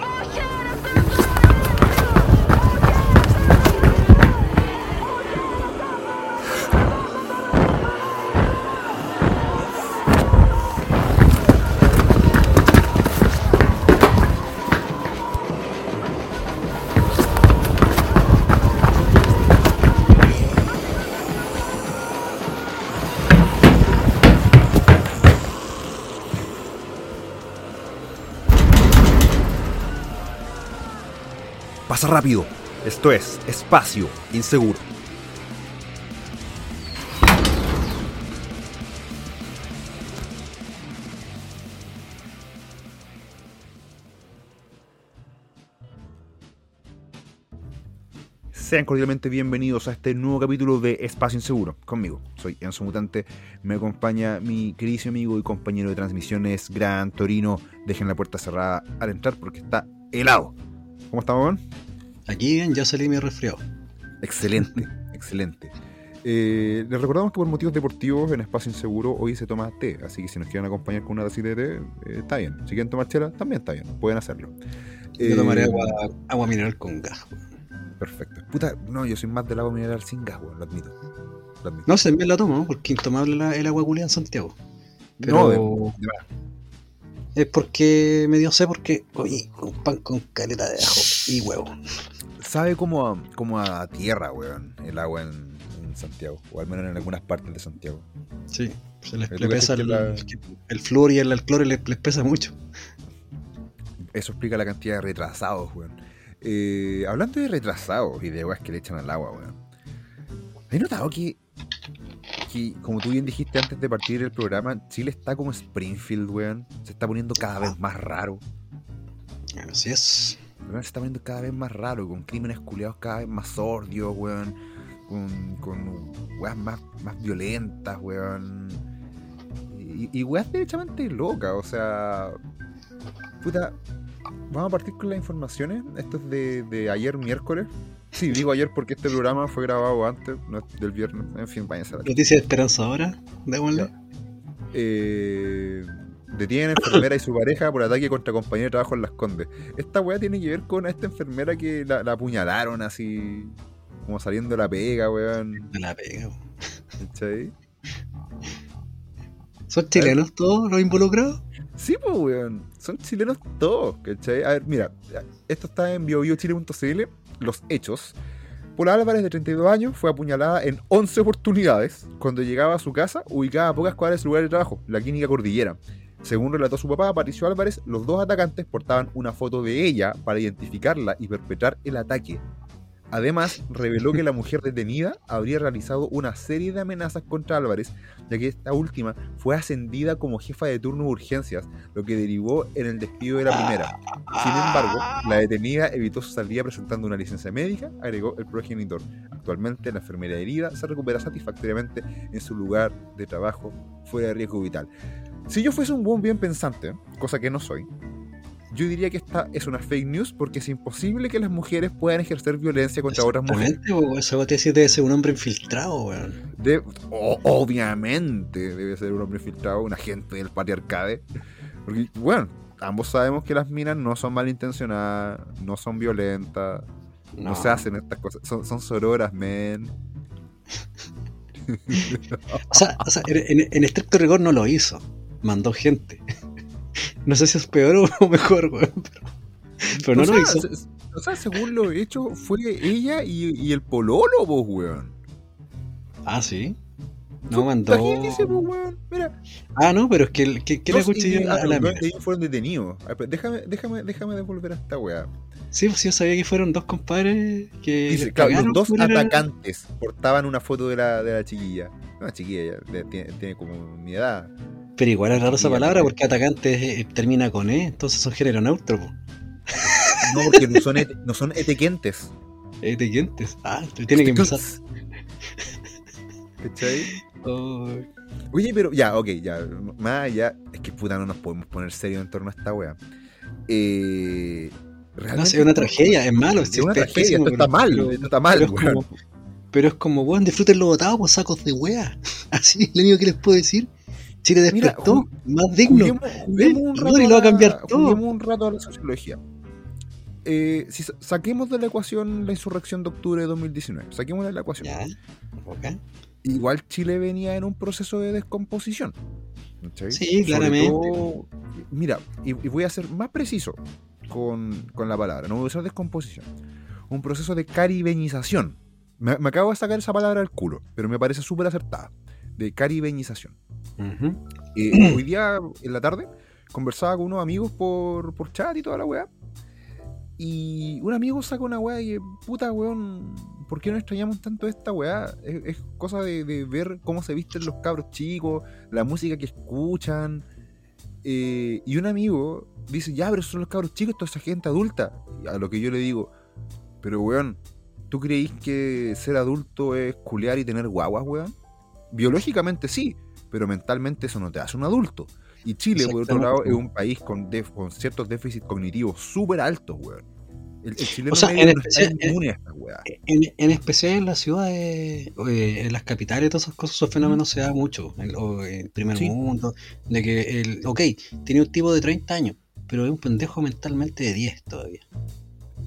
Pasa rápido. Esto es Espacio Inseguro. Sean cordialmente bienvenidos a este nuevo capítulo de Espacio Inseguro. Conmigo, soy Enzo Mutante. Me acompaña mi querido amigo y compañero de transmisiones, Gran Torino. Dejen la puerta cerrada al entrar porque está helado. ¿Cómo estamos, man? Aquí bien, ya salí mi resfriado. Excelente, excelente. Eh, les recordamos que por motivos deportivos en Espacio Inseguro hoy se toma té, así que si nos quieren acompañar con una tacita de té, eh, está bien. Si quieren tomar chela, también está bien, pueden hacerlo. Yo Eh, tomaré agua, agua mineral con gas. Perfecto. Puta, no, yo soy más del agua mineral sin gas, lo admito. Lo admito. No, se también la tomo, ¿no? porque intomable la- el agua culiada en Santiago. Pero No, de- de verdad. es porque me dio sed porque oye, un pan con caleta de ajo y huevo. Sabe como a, como a tierra, weón, el agua en, en Santiago, o al menos en algunas partes de Santiago. Sí, se les, ¿Tú le pesa el, la- el flúor y el alclore les, les pesa mucho. Eso explica la cantidad de retrasados, weón. Eh, hablando de retrasados y de weas que le echan al agua, weón. ¿Has notado que, que, como tú bien dijiste antes de partir el programa, Chile está como Springfield, weón? Se está poniendo cada vez más raro. Así es. Weón, Se está poniendo cada vez más raro, con crímenes culiados cada vez más sordios, weón. Con, con weas más, más violentas, weón. Y, y weas derechamente locas, o sea. Puta. Vamos a partir con las informaciones. Esto es de, de ayer miércoles. Sí, digo ayer porque este programa fue grabado antes, no es del viernes. En fin, váyanse a la Noticia esperanzadora, démosle. eh, detienen a enfermera y su pareja por ataque contra compañero de trabajo en Las Condes. Esta weá tiene que ver con esta enfermera que la, la apuñalaron así, como saliendo de la pega, weón. Me la pega. weón. ¿Cachai? ¿Son chilenos todos los involucrados? Sí, pues, weón. Son chilenos todos, ¿cachai? A ver, mira, esto está en biobiochile.cl, los hechos. Paula Álvarez, de 32 años, fue apuñalada en 11 oportunidades cuando llegaba a su casa, ubicada a pocas cuadras de su lugar de trabajo, la clínica Cordillera. Según relató su papá, Patricio Álvarez, los dos atacantes portaban una foto de ella para identificarla y perpetrar el ataque. Además, reveló que la mujer detenida habría realizado una serie de amenazas contra Álvarez, ya que esta última fue ascendida como jefa de turno de urgencias, lo que derivó en el despido de la primera. Sin embargo, la detenida evitó su salida presentando una licencia médica, agregó el progenitor. Actualmente, la enfermera herida se recupera satisfactoriamente en su lugar de trabajo fuera de riesgo vital. Si yo fuese un buen bien pensante, cosa que no soy, yo diría que esta es una fake news porque es imposible que las mujeres puedan ejercer violencia contra otras mujeres. Botella debe ser un hombre infiltrado, weón. Obviamente debe ser un hombre filtrado, un agente del patriarcade. Porque, bueno, ambos sabemos que las minas no son malintencionadas, no son violentas, no, se hacen estas cosas. Son, son sororas, men. O sea, o sea, en, en- en estricto rigor no lo hizo. Mandó gente. No sé si es peor o mejor, weón. Pero, pero no o, lo hizo. se- o sea, según lo hecho, fue ella y, y el pololo, vos, weón. Ah, sí. No mandó. Pues, weón. Mira, Ah, no, pero es que, que, que le cuchilló a la individuos, mina. ellos fueron detenidos. Déjame, déjame, déjame devolver a esta weá. Sí, pues yo sabía que fueron dos compadres que. Dice, claro, los dos atacantes portaban una foto de la, de la chiquilla. La chiquilla ya tiene, tiene como mi edad. Pero igual es raro esa palabra ya. porque atacante eh, termina con E, entonces son género neutro, po. No, porque no son, ete- no son etequentes. Etiquentes. Ah, tú tienes que empezar. ¿Cachai? Oh, Oye, pero ya, ok, ya. Más allá, es que puta, no nos podemos poner serio en torno a esta wea. Eh, no, es una tragedia, es malo. Es una tragedia, esto está mal, pero- esto está mal, pero es como- Pero es como, weón, disfruten lo votado, pues sacos de wea. Así es lo único que les puedo decir. Chile despertó, más digno. Juguemos, juguemos un rato lo va a cambiar todo. Juguemos un rato a la sociología. eh, si saquemos de la ecuación la insurrección de octubre de 2019, saquemos de la ecuación. Ya. Ok. Igual Chile venía en un proceso de descomposición. Sí, Sobre claramente. todo- mira, y, y voy a ser más preciso con, con la palabra, no voy a usar descomposición. Un proceso de caribeñización. Me, me acabo de sacar esa palabra del culo, pero me parece súper acertada. De caribeñización. Eh, hoy día, en la tarde, conversaba con unos amigos por, por chat y toda la weá. Y un amigo saca una weá y, puta weón, ¿por qué no extrañamos tanto esta weá? Es, es cosa de, de ver cómo se visten los cabros chicos, la música que escuchan. Eh, y un amigo dice, ya, pero son los cabros chicos, toda esa gente adulta. Y a lo que yo le digo, pero weón, ¿tú creís que ser adulto es culear y tener guaguas, weón? Biológicamente sí, pero mentalmente eso no te hace un adulto. Y Chile, por otro lado, es un país con, def- con ciertos déficits cognitivos súper altos, weón. El, el O sea, en no especial- está inmune a esta weá. En, en especial en las ciudades, eh, en las capitales, todas esas cosas, esos fenómenos se da mucho. En, o en el primer Sí. mundo, de que el, ok, tiene un tipo de 30 años, pero es un pendejo mentalmente de 10 todavía.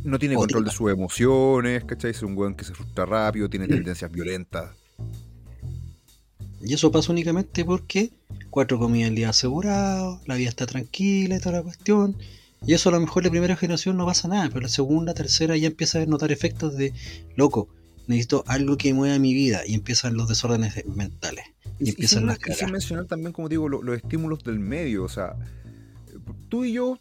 No tiene o control de sus emociones, ¿cachai? Es un weón que se frustra rápido, Mm. tiene tendencias violentas. Y eso pasa únicamente porque cuatro comidas al día asegurado, la vida está tranquila y toda la cuestión. Y eso a lo mejor la primera generación no pasa nada, pero la segunda, tercera ya empieza a notar efectos de, loco, necesito algo que mueva mi vida y empiezan los desórdenes mentales. Y, Y, y empiezan sin, las y sin cagas. mencionar también, como digo, lo- los estímulos del medio. O sea, tú y yo,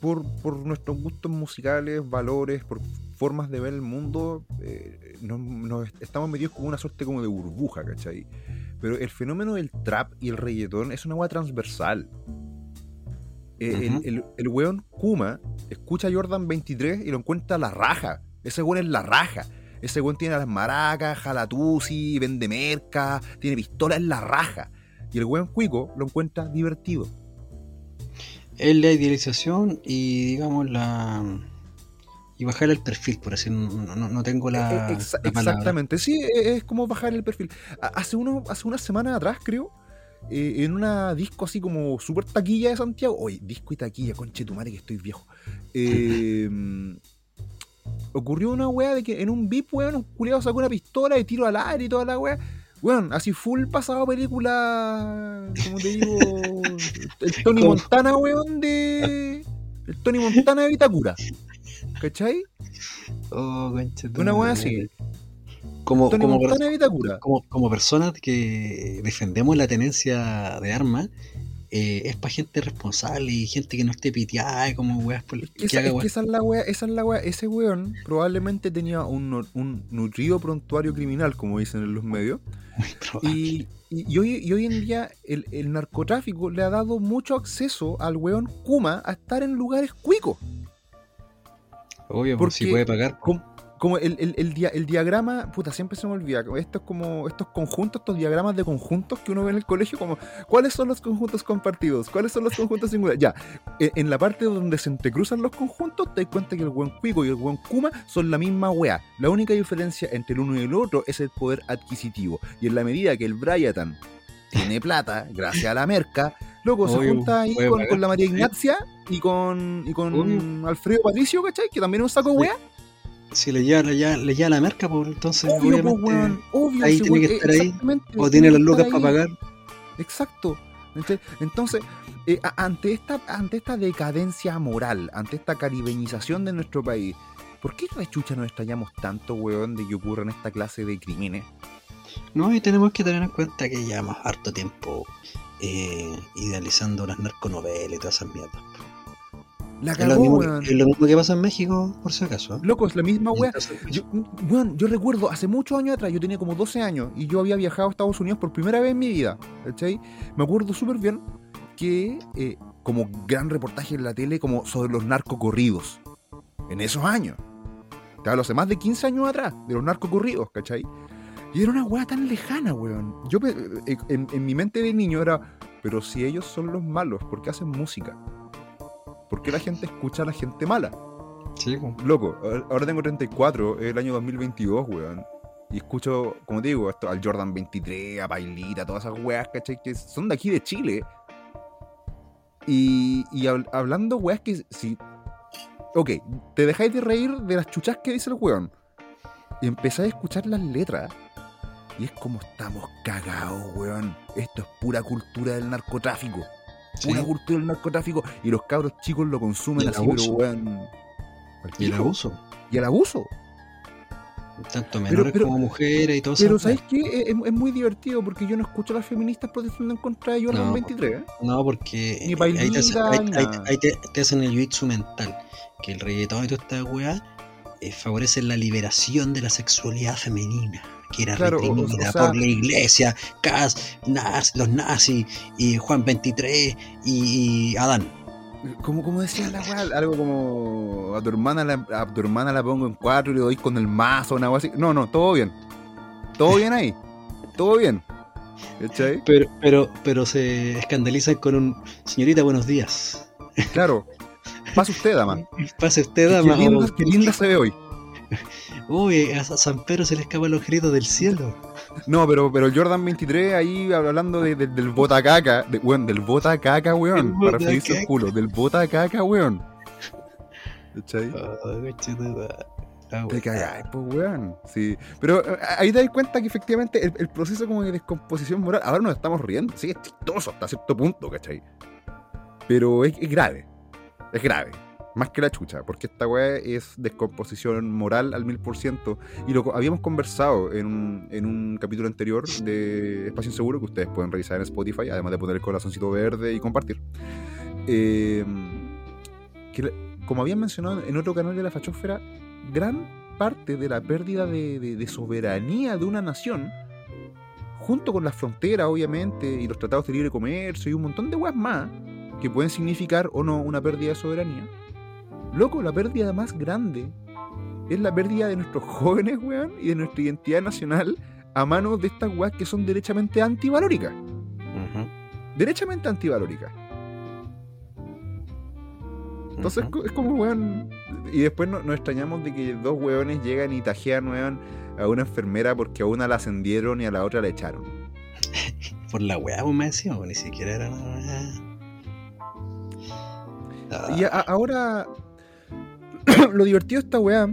por, por nuestros gustos musicales, valores, por formas de ver el mundo, eh, nos, nos est- estamos metidos como una suerte como de burbuja, ¿cachai? Pero el fenómeno del trap y el reggaetón es una agua transversal. Eh, el, el, el weón Kuma escucha a Jordan 23 y lo encuentra a la raja. Ese weón es la raja. Ese weón tiene las maracas, jalatusi, vende merca, tiene pistola en la raja. Y el weón cuico lo encuentra divertido. Es la idealización y digamos la... Y bajar el perfil, por así no, no, no tengo la, Eh, la palabra. exactamente, sí, eh, es como bajar el perfil. Hace, uno, hace unas semanas atrás, creo, eh, en una disco así como super taquilla de Santiago, oye, disco y taquilla, conche tu madre que estoy viejo. Eh, ocurrió una weá de que en un VIP, weón, un culiado sacó una pistola y tiro al aire y toda la weá. Weón, así full pasado película, como te digo, el Tony ¿Cómo? Montana, weón, de... El Tony Montana de Vitacura. ¿Cachai? Oh, concha Una weá madre. así. Como, como, como, como personas que defendemos la tenencia de armas, eh, es para gente responsable y gente que no esté piteada como weas por, Es que, haga es que esa es la wea, esa es la wea. Ese weón probablemente tenía un, un nutrido prontuario criminal, como dicen en los medios. muy y- y hoy, y hoy en día el, el narcotráfico le ha dado mucho acceso al weón Kuma a estar en lugares cuicos. Obvio, si porque- puede pagar. Como, como el, el- el dia- el diagrama, puta, siempre se me olvida. Esto es como estos conjuntos, estos diagramas de conjuntos que uno ve en el colegio, como ¿cuáles son los conjuntos compartidos? ¿Cuáles son los conjuntos singulares? Ya, en, en la parte donde se entrecruzan los conjuntos, te das cuenta que el buen Cuico y el buen Kuma son la misma wea. La única diferencia entre el uno y el otro es el poder adquisitivo. Y en la medida que el Bryatan tiene plata, gracias a la merca, loco, se junta ahí con, pagar. con la María Ignacia y con, y con Obvio. Alfredo Patricio, ¿cachai? Que también es un saco Sí. wea. Si le lleva, le lleva, le lleva la merca, pues entonces Obvio, pues, obviamente weón, obvio, ahí tiene que estar ahí, o tiene las lucas para pagar. Exacto. Entonces, eh, ante, esta, ante esta decadencia moral, ante esta caribeñización de nuestro país, ¿por qué rechucha nos extrañamos tanto, weón, de que ocurran esta clase de crímenes? No, y tenemos que tener en cuenta que llevamos harto tiempo eh, idealizando las narconovelas y todas esas mierdas. La Es lo, cagó, mismo, weón. es lo mismo que pasa en México, por si acaso. ¿eh? Loco, es la misma weá. Yo, weón, yo recuerdo hace muchos años atrás, yo tenía como 12 años y yo había viajado a Estados Unidos por primera vez en mi vida. ¿cachai? Me acuerdo súper bien que, eh, como gran reportaje en la tele, como sobre los narcocorridos. En esos años. Te hablo hace más de 15 años atrás, de los narcocorridos, ¿cachai? Y era una weá tan lejana, weón. Yo eh, en, en mi mente de niño era, pero si ellos son los malos, ¿por qué hacen música? ¿Por qué la gente escucha a la gente mala? sí. Loco, ahora- ahora tengo 34, es el año 2022, weón. Y escucho, como te digo, esto, al Jordan 23, a Pailita, todas esas weas, ¿cachai? Que son de aquí de Chile. Y, y hab- hablando weas que si ok, te dejáis de reír de las chuchas que dice el weón. Y empezáis a escuchar las letras. Y es como estamos cagados, weón. Esto es pura cultura del narcotráfico. Pura Sí. cultura del narcotráfico. Y los cabros chicos lo consumen así, pero abuso. weón. Y el abuso. Y el abuso. Tanto menores pero- como mujeres y todo eso. Pero ¿sabes qué? Es, es muy divertido porque yo no escucho a las feministas protestando en contra de Jordan No, 23. ¿eh? No, porque ahí, te, hacen- el jiu-jitsu mental. Que el reggaetón y toda esta weá favorecen la liberación de la sexualidad femenina. Que era Claro, o- o reprimida sea- por la iglesia, Cas, naz- los nazis, y Juan 23 y, y Adán. Como, como decía la weá, algo como a tu hermana la, a tu hermana la pongo en cuatro y le doy con el mazo, una weá así. No, no, todo bien. Todo bien ahí. Todo bien. ¿Cachai? Pero, pero, pero se escandalizan con un señorita, buenos días. Claro. Pase usted, dama. Pase usted, Qué, dama. linda, qué linda se ve hoy. Uy, a San Pedro se le escapan los gritos del cielo. No, pero, pero el Jordan 23 ahí hablando de- de- del bota caca, de, weón, del bota caca, weón, El para referirse botacaca. al culo, del bota caca, weón. ¿Cachai? Madre. Ah, Te cagáis, pues, weón. Sí. Pero eh, ahí te das cuenta que efectivamente el, el proceso como de descomposición moral, ahora nos estamos riendo, sí, es chistoso hasta cierto punto, ¿cachai? Pero es, es grave. Es grave. Más que la chucha, porque esta weá es descomposición moral al mil por ciento. Y lo habíamos conversado en un, capítulo anterior de Espacio Inseguro, que ustedes pueden revisar en Spotify, además de poner el corazoncito verde y compartir. La- como habían mencionado en otro canal de la fachósfera, gran parte de la pérdida de, de- de soberanía de una nación, junto con las fronteras, obviamente, y los tratados de libre comercio y un montón de weas más, que pueden significar o no una pérdida de soberanía. Loco, la pérdida más grande es la pérdida de nuestros jóvenes, weón, y de nuestra identidad nacional a manos de estas weas que son derechamente antivalóricas. Derechamente antivalóricas. Entonces es como, weón. Y después no- nos extrañamos de que dos weones llegan y tajean, weón, a una enfermera porque a una la ascendieron y a la otra la echaron. Por la weá, pues me decía, pues, ni siquiera era nada. Ah, Y a- ahora, lo divertido de esta weá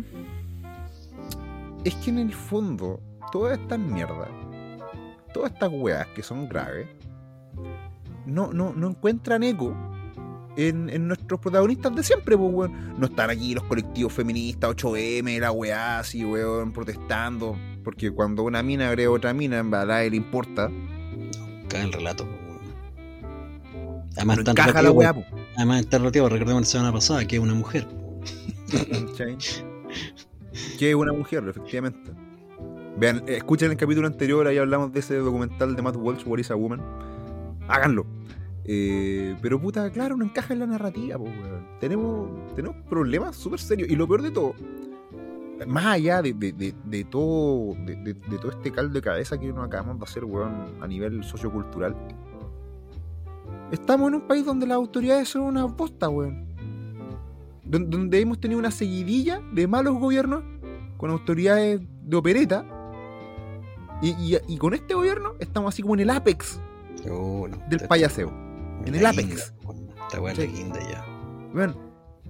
es que en el fondo, todas estas mierdas, todas estas weas que son graves, no, no, no encuentran eco en, en nuestros protagonistas de siempre, pues, weón. No están aquí los colectivos feministas, 8M, la weá, así, weón, protestando. Porque cuando una mina agrega otra mina, en verdad le importa. caga el relato. pues, weón. Además, No encaja la weá, pues. Además está relativo, recordemos la semana pasada que es una mujer. Que es una mujer, efectivamente. Vean, escuchen el capítulo anterior, ahí hablamos de ese documental de Matt Walsh, What is a Woman. Háganlo. Eh, pero puta, claro, no encaja en la narrativa, pues, weón. Tenemos, tenemos problemas súper serios. Y lo peor de todo, más allá de, de- de- todo de todo este caldo de cabeza que nos acabamos de hacer, weón, a nivel sociocultural, estamos en un país donde las autoridades son una bosta, weón. Don- Donde hemos tenido una seguidilla de malos gobiernos con autoridades de opereta. Y, y- y con este gobierno estamos así como en el apex Oh, no, del está- payaseo. en el apex. guinda, weón. Esta weá es la Sí. guinda ya. Weón,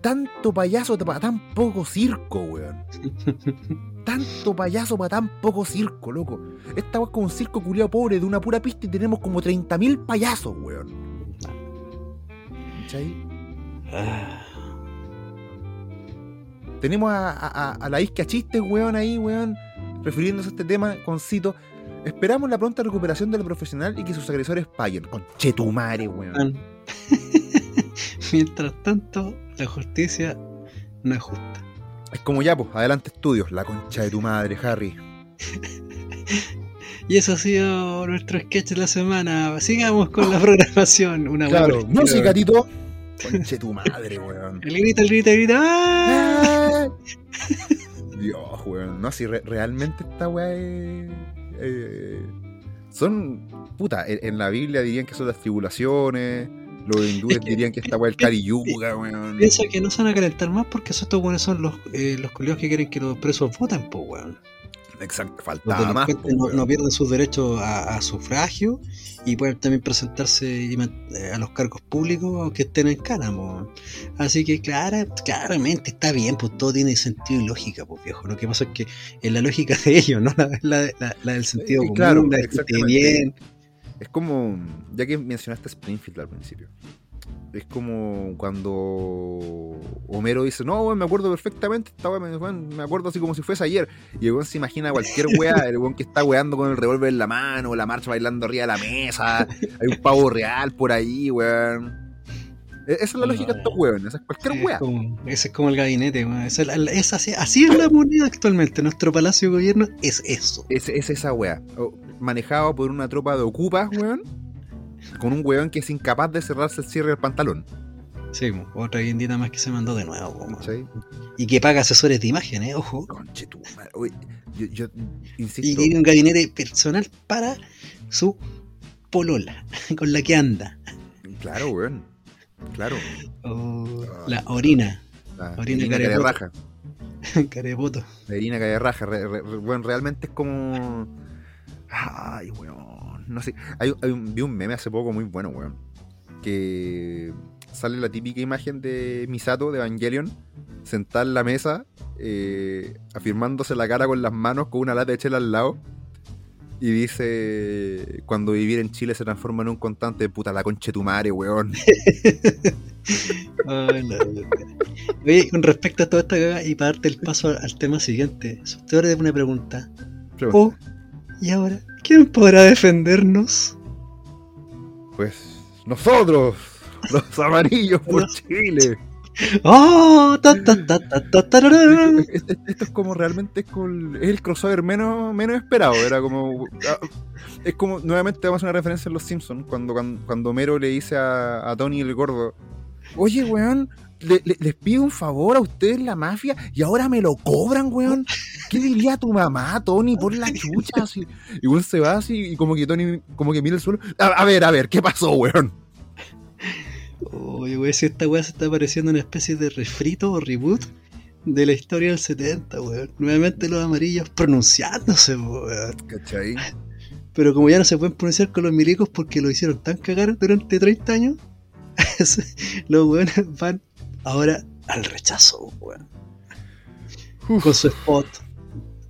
tanto payaso para tan poco circo, weón. Tanto payaso para tan poco circo, loco. Esta weá es como un circo culiado pobre de una pura pista y tenemos como 30.000 payasos, weón. ¿Cachai? Ah, Tenemos a, a- a- a la isca chistes, weón, ahí, weón, refiriéndose a este tema con cito. Esperamos la pronta recuperación del profesional y que sus agresores paguen. Conchetumare, weón. Mientras tanto, la justicia no es justa. Es como ya, pues, adelante estudios. La concha de tu madre, Harry. Y eso ha sido nuestro sketch de la semana. Sigamos con la programación. Una Claro, música, Tito. Conche tu madre, weón. El grita, el grita, el grita. ¡ah! Dios, weón. No, si re- realmente esta weá es. eh, son. Puta, en, en la Biblia dirían que son las tribulaciones. Los hindúes Es que- dirían que esta weá es el Kali Yuga, weón. Piensa que no se van a calentar más porque esos estos weones son los, eh, los culiados que quieren que los presos voten, pues weón. Exacto, faltaba más. po, no, no pierden sus derechos a, a sufragio y pueden también presentarse eh, a los cargos públicos que estén en cánamo. Así que clara, claramente está bien, pues todo tiene sentido y lógica, pues viejo. Lo que pasa es que es la lógica de ellos, no la, la- la- la del sentido Eh, común, claro, la bien. Es como, ya que mencionaste Springfield al principio, es como cuando Homero dice, no, weón, me acuerdo perfectamente, esta weón, me acuerdo así como si fuese ayer. Y el weón se imagina cualquier weá, el weón que está weando con el revólver en la mano, la marcha bailando arriba de la mesa, hay un pavo real por ahí, weón. E- Esa es la lógica de estos weones, esa es cualquier Sí, weá. es como- ese es como el gabinete, weón. Es es así, así es la moneda actualmente. Nuestro palacio de gobierno es eso. Es, es esa weá. Manejado por una tropa de ocupas, weón. Con un weón que es incapaz de cerrarse el cierre del pantalón. Sí, otra guindita más que se mandó de nuevo. ¿cachai? Y que paga asesores de imagen, eh, ojo. Conche tu madre. Oye, yo, yo Y insisto. tiene un gabinete personal para su polola, con la que anda. Claro, weón. Claro. Oh, la orina, La Orina Irina carepoto. raja. carepoto. La Irina raja. Re, re- re- weón, realmente es como. Ay, weón. No sé. Hay, hay un- vi un meme hace poco muy bueno, weón. Que sale la típica imagen de Misato de Evangelion sentada en la mesa, eh, afirmándose la cara con las manos con una lata de chela al lado. Y dice, cuando vivir en Chile se transforma en un constante de puta la conche tu madre, weón. Oye, con respecto a toda esta cagada, y para darte el paso al, al tema siguiente, te haré una pregunta. Oh, y ahora, ¿quién podrá defendernos? Pues nosotros, los amarillos por Chile. ¡Oh! Ta, ta, ta, ta, ta, tararán. Es- es- Esto es como realmente es, con- es el crossover menos, menos esperado. Era como. ah, Es como, nuevamente vamos a hacer una referencia en Los Simpsons, cuando, cuando, cuando Homero le dice a, a Tony el gordo: Oye, weón, le- le- les pido un favor a ustedes, la mafia, y ahora me lo cobran, weón. ¿Qué diría tu mamá, Tony, por la chucha? Así, y weón se va así, y como que Tony, como que mira el suelo. A, a ver, a ver, ¿qué pasó, weón? Oye, wey, si esta weá se está pareciendo una especie de refrito o reboot de la historia del 70, weón. Nuevamente los amarillos pronunciándose, weón. ¿Cachai? Pero como ya no se pueden pronunciar con los milicos porque lo hicieron tan cagar durante 30 años, los weones van ahora al rechazo, weón. Con su spot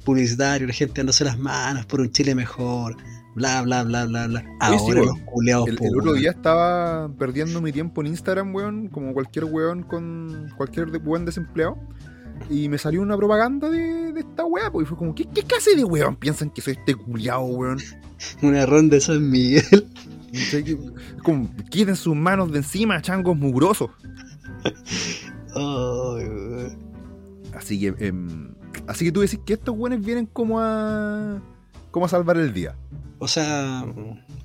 publicitario, la gente dándose las manos por un Chile mejor, bla, bla, bla, bla, bla. Sí, Ahora weón. los culeados, El, po, el otro weón. día estaba perdiendo mi tiempo en Instagram, weón, como cualquier weón con cualquier weón desempleado. Y me salió una propaganda de, de esta weá, pues, y fue como, ¿qué, ¿qué clase de weón piensan que soy este culiao, weón? Una ronda de San Miguel. Como, quiten sus manos de encima, changos mugrosos. Así que, em, así que tú decís que estos weones vienen como a, como a salvar el día. O sea,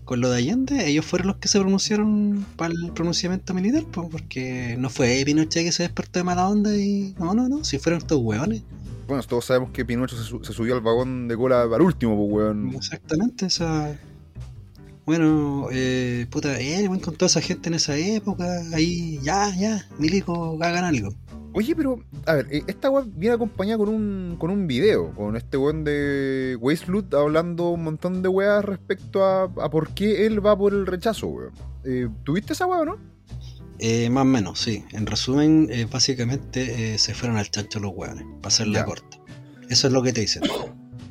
con lo de Allende, ellos fueron los que se pronunciaron para el pronunciamiento militar, po, porque no fue Pinochet que se despertó de mala onda y. No, no, no, si fueron estos hueones. Bueno, todos sabemos que Pinocho se, su- se subió al vagón de cola al último, pues, weón. Exactamente, esa. Bueno, eh, puta, él, weón, con toda esa gente en esa época, ahí, ya, ya, Milico, hagan algo. Oye, pero, a ver, eh, esta weá viene acompañada con un, con un video, con este weón de Wasteloot hablando un montón de weas respecto a, a por qué él va por el rechazo, weón. Eh, ¿Tuviste esa weá o no? Eh, más o menos, sí. En resumen, eh, básicamente eh, se fueron al chancho los hueones, para hacerla Ya. corta. Eso es lo que te dicen.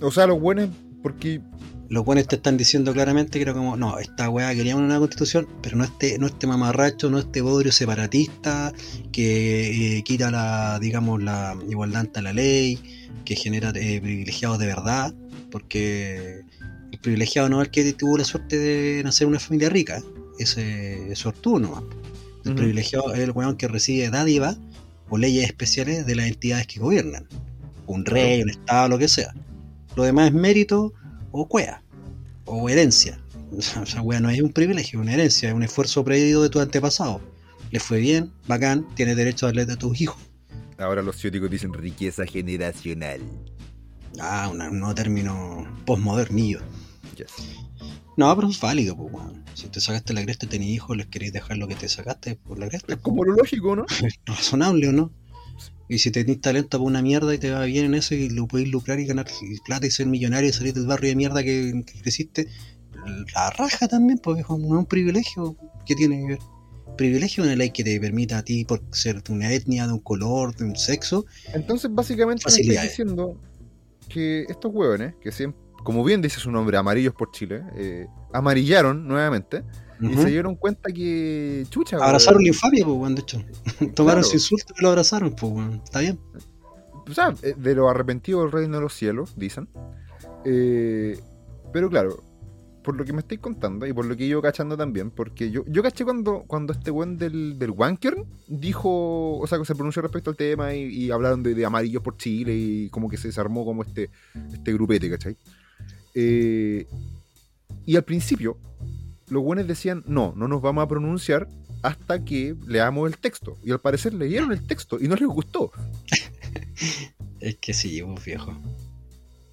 O sea, los buenos, porque. Los buenos te están diciendo claramente que era como, no, esta weá quería una constitución, pero no este, no este mamarracho, no este bodrio separatista que eh, quita la, digamos, la igualdad ante la ley, que genera eh, privilegiados de verdad, porque el privilegiado no es el que tuvo la suerte de nacer en una familia rica, ese es sortudo nomás. El privilegiado es el weón que recibe dádiva o leyes especiales de las entidades que gobiernan. Un rey, un estado, lo que sea. Lo demás es mérito o cuea. O herencia. O sea, wea no es un privilegio, es una herencia, es un esfuerzo previo de tu antepasado. Le fue bien, bacán, tienes derecho a darle a tus hijos. Ahora los ciúticos dicen riqueza generacional. Ah, una- un nuevo término postmodernillo. Yes. No, pero es válido, pues, weón. Si te sacaste la cresta y tenés hijos, les queréis dejar lo que te sacaste por la cresta. Es como lo lógico, ¿no? ¿Es razonable o no? Y si tenés talento para una mierda y te va bien en eso y lo podéis lucrar y ganar plata y ser millonario y salir del barrio de mierda que, que creciste, la raja también, porque no es un privilegio que tiene que ver. Privilegio en ley que te permita a ti, por ser de una etnia, de un color, de un sexo. Entonces, básicamente, me estás diciendo que estos hueones, que siempre, como bien dice su nombre, amarillos por Chile, eh, amarillaron nuevamente y se dieron cuenta que. Chucha, Abrazaron la infamia, pues, de hecho. Tomaron su insulto y lo abrazaron, pues, Está bien. O sea, eh, de lo arrepentido del reino de los cielos, dicen. Eh, pero claro, por lo que me estáis contando y por lo que yo cachando también, porque yo, yo caché cuando, cuando este buen del, del Wankern dijo, o sea, que se pronunció respecto al tema y, hablaron de, de, amarillos por Chile y como que se desarmó como este, este grupete, ¿cachai? Eh, y al principio, los buenos decían, no, no nos vamos a pronunciar hasta que leamos el texto. Y al parecer leyeron el texto y no les gustó. es que sí, vos viejo.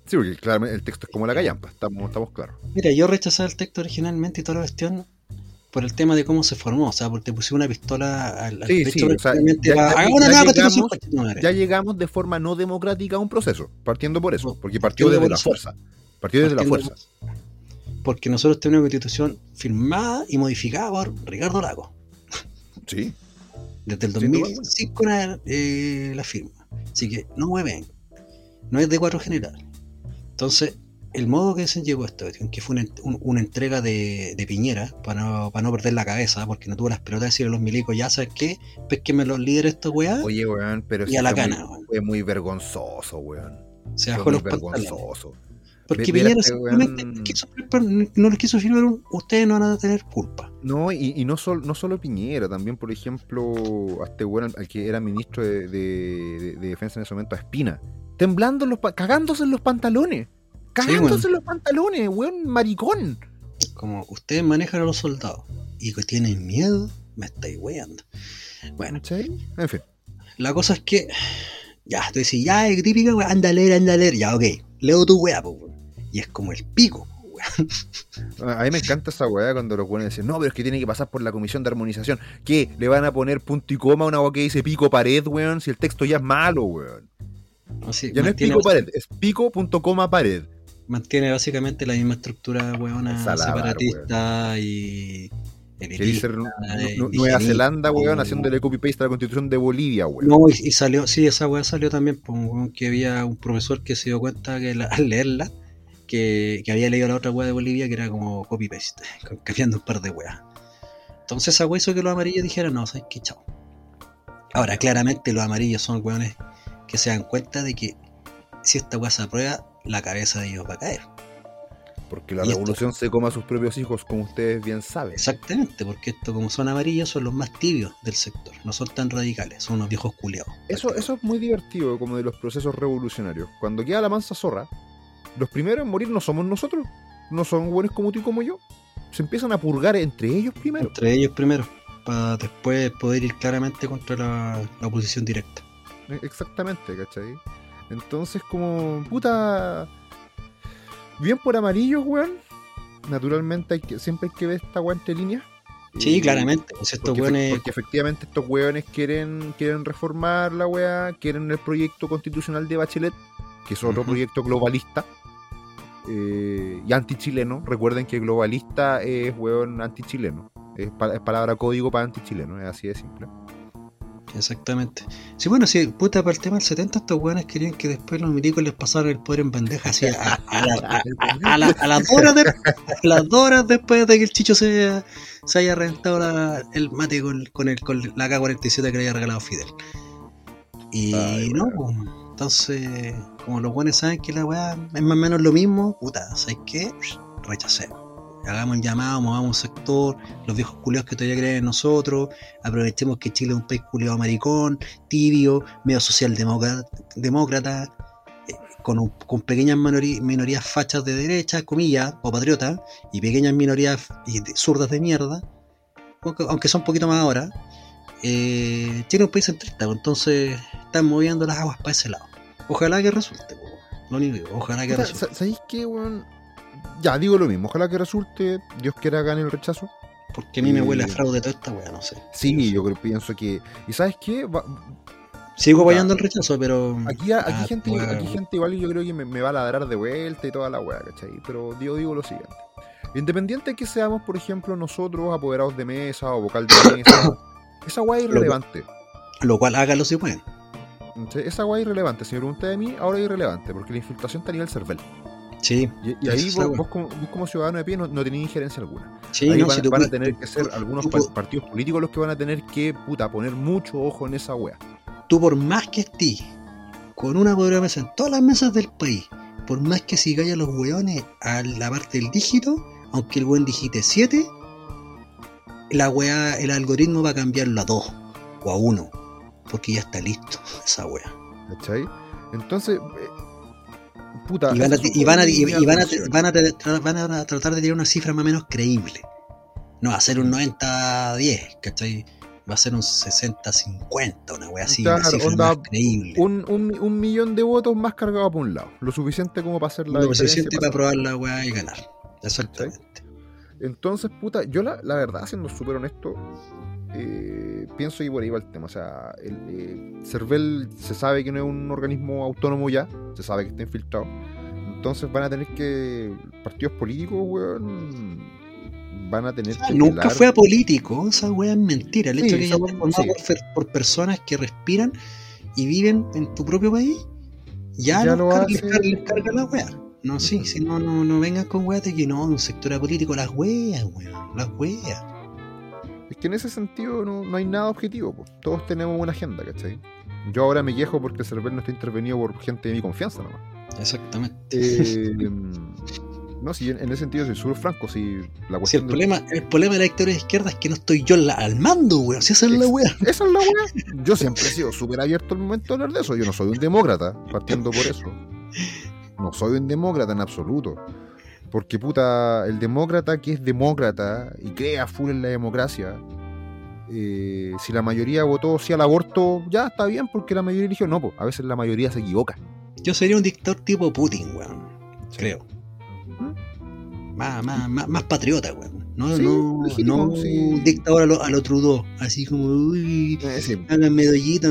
Sí, porque claramente el texto es como la callampa, estamos, estamos claros. Mira, yo rechazaba el texto originalmente y toda la cuestión por el tema de cómo se formó, o sea, porque puse una pistola al, sí, sí, o sea, ya, llegamos, ya, llegamos, de forma no democrática a un proceso, partiendo por eso, porque partió desde la fuerza. Partió desde la fuerza porque nosotros tenemos una constitución firmada y modificada por Ricardo Lago. Sí. Desde el 2005 eh, la firma. Así que no mueven. No es de cuatro general. Entonces, el modo que se llegó a esto, que fue una, entrega de, Piñera para no, para no perder la cabeza, porque no tuvo las pelotas de decirle a los milicos, ya sabes qué, me los líderes estos weá. Oye, weón, pero y a la cana, fue muy vergonzoso, weón. Se bajó los vergonzoso. Porque Piñera simplemente no les quiso firmar un, ustedes no van a tener culpa. No, y, no, no solo Piñera, también, por ejemplo, a este weón, al que era ministro de, defensa en ese momento, a Espina, temblando, los, cagándose en los pantalones. Cagándose en los pantalones, weón, maricón. Como ustedes manejan a los soldados y que tienen miedo, me estáis weando. Bueno, en fin. La cosa es que, ya, tú decís, ya, es típica, anda a leer, anda a leer, ya, ok, leo tu weá, pues, y es como el pico. A mí me encanta esa weá cuando los buenos dicen, no, pero es que tiene que pasar por la comisión de armonización. ¿Qué? ¿Le van a poner punto y coma a una weá que dice pico pared, weón? Si el texto ya es malo, weón. ya no es pico pared, es pico punto coma pared. Mantiene básicamente la misma estructura, weón, separatista y. dice Nueva Zelanda, weón, haciéndole copy-paste a la constitución de Bolivia, weón. No, y, salió, sí, esa weá salió también, pues, que había un profesor que se dio cuenta que al leerla que, había leído la otra weá de Bolivia que era como copy-paste, cambiando un par de weas. Entonces esa weá hizo que los amarillos dijeran, no, ¿sabes qué? Chao. Ahora, claramente los amarillos son weones que se dan cuenta de que si esta weá se aprueba, la cabeza de ellos va a caer. Porque la revolución se coma a sus propios hijos, como ustedes bien saben. Exactamente, porque esto, como son amarillos, son los más tibios del sector. No son tan radicales, son unos viejos culiados. Eso, eso es muy divertido, como de los procesos revolucionarios. Cuando queda la mansa zorra, los primeros en morir no somos nosotros, no son buenos como tú y como yo. Se empiezan a purgar entre ellos primero. Entre ellos primero, para después poder ir claramente contra la, oposición directa. E, exactamente, ¿cachai? Entonces, como, puta. Bien por amarillos, weón. Naturalmente, hay que, siempre hay que ver esta weón entre líneas. Sí, claramente. Pues estos porque, porque, efectivamente estos weones quieren, quieren reformar la weá, quieren el proyecto constitucional de Bachelet, que es otro proyecto globalista eh, y anti-chileno. Recuerden que globalista es hueón anti-chileno. Es, palabra código para anti-chileno, es así de simple. Exactamente. Sí, bueno, sí, puta, para el tema del 70, estos hueones querían que después los milicos les pasaran el poder en bandeja así a, las horas después de que el chicho se, se haya reventado el mate con, con, el, con la K-47 que le haya regalado Fidel. Y no, pues, entonces, como los buenos saben que la weá es más o menos lo mismo, puta, ¿sabes qué? Rechacemos. Hagamos el llamado, movamos un sector, los viejos culiados que todavía creen en nosotros, aprovechemos que Chile es un país culiado maricón, tibio, medio socialdemócrata, eh, con, con, pequeñas minorías fachas de derecha, comillas, o patriotas, y pequeñas minorías zurdas de mierda, aunque son un poquito más ahora, eh, Chile es un país centrista, pues, entonces están moviendo las aguas para ese lado. Ojalá que resulte, lo único ojalá que resulte. ¿Sabéis qué, weón? Ya, digo lo mismo, ojalá que resulte, Dios quiera gane el rechazo. Porque a mí me huele a fraude toda esta weá, no sé. Sí, yo creo, pienso que. ¿Y sabes qué? Sigo apoyando el rechazo, pero. Aquí, aquí, Ah, gente, weón. aquí gente igual yo creo que me, me va a ladrar de vuelta y toda la weá, ¿cachai? Pero digo, digo lo siguiente. Independiente de que seamos, por ejemplo, nosotros apoderados de mesa o vocal de mesa, esa weá es irrelevante. Lo cual hágalo si pueden. ¿Cachai? Esa weá es irrelevante. Si me pregunté de mí, ahora es irrelevante, porque la infiltración está a nivel cervel. Sí, Y, ahí vos, como, vos como ciudadano de pie no, no tenés injerencia alguna. sí, ahí no, van, si tú van a tener que ser tú- algunos tú partidos políticos los que van a tener que, puta, poner mucho ojo en esa weá. tú por más que estés con una poder mesa en todas las mesas del país, por más que sigáis a los weones a la parte del dígito, aunque el weón digite 7, la weá, el algoritmo va a cambiarlo a 2 o a 1, porque ya está listo esa weá. ¿Cachai? Entonces, eh, puta. Y van a, esas son y van a, como y- mis y van a, acusaciones. van a tra- van a tratar de tener una cifra más o menos creíble. No va a ser un 90-10, ¿cachai? Va a ser un 60-50, una wea así, una Claro, cifra onda, más creíble. un, un, un millón de votos más cargado por un lado. Lo suficiente como para hacer la Lo suficiente para probar la weá y ganar. Exactamente. Entonces, puta, yo la, la verdad, siendo súper honesto, eh, pienso que por ahí va el tema. O sea, el eh, CERVEL se sabe que no es un organismo autónomo ya, se sabe que está infiltrado. Entonces van a tener que. Partidos políticos, weón. Van a tener que. Nunca fue apolítico, esa weá es mentira. El Sí, hecho de que ya formado sí. por, personas que respiran y viven en tu propio país, ya, Ya nos lo car- hace- les, car- les carga la weá. No, sí, si no, no, no vengan con weas de que no, un sector apolítico, las weas, weón, las weas. Es que en ese sentido no, no hay nada objetivo. po. Todos tenemos una agenda, ¿cachai? Yo ahora me quejo porque el server no está intervenido por gente de mi confianza nomás. Exactamente. Eh, no, si en en ese sentido soy súper franco. Si la Si el cuestión problema, el problema de la de izquierda es que no estoy yo la- al mando, weón. Si esa es la Ex- wea. Esa es la weá. Yo siempre he sido súper abierto al momento de hablar de eso. Yo no soy un demócrata, partiendo por eso. No soy un demócrata en absoluto. Porque puta, el demócrata que es demócrata y crea full en la democracia, eh, si la mayoría votó sí al aborto, ya está bien porque la mayoría eligió no, pues a veces la mayoría se equivoca. Yo sería un dictador tipo Putin, weón. Creo. ¿Mm? Más, más, más, más patriota, weón. No, Sí, no, legítimo, no sí. un dictador a lo, a lo Trudeau. Así como, uy, Eh, sí, háganme dollito.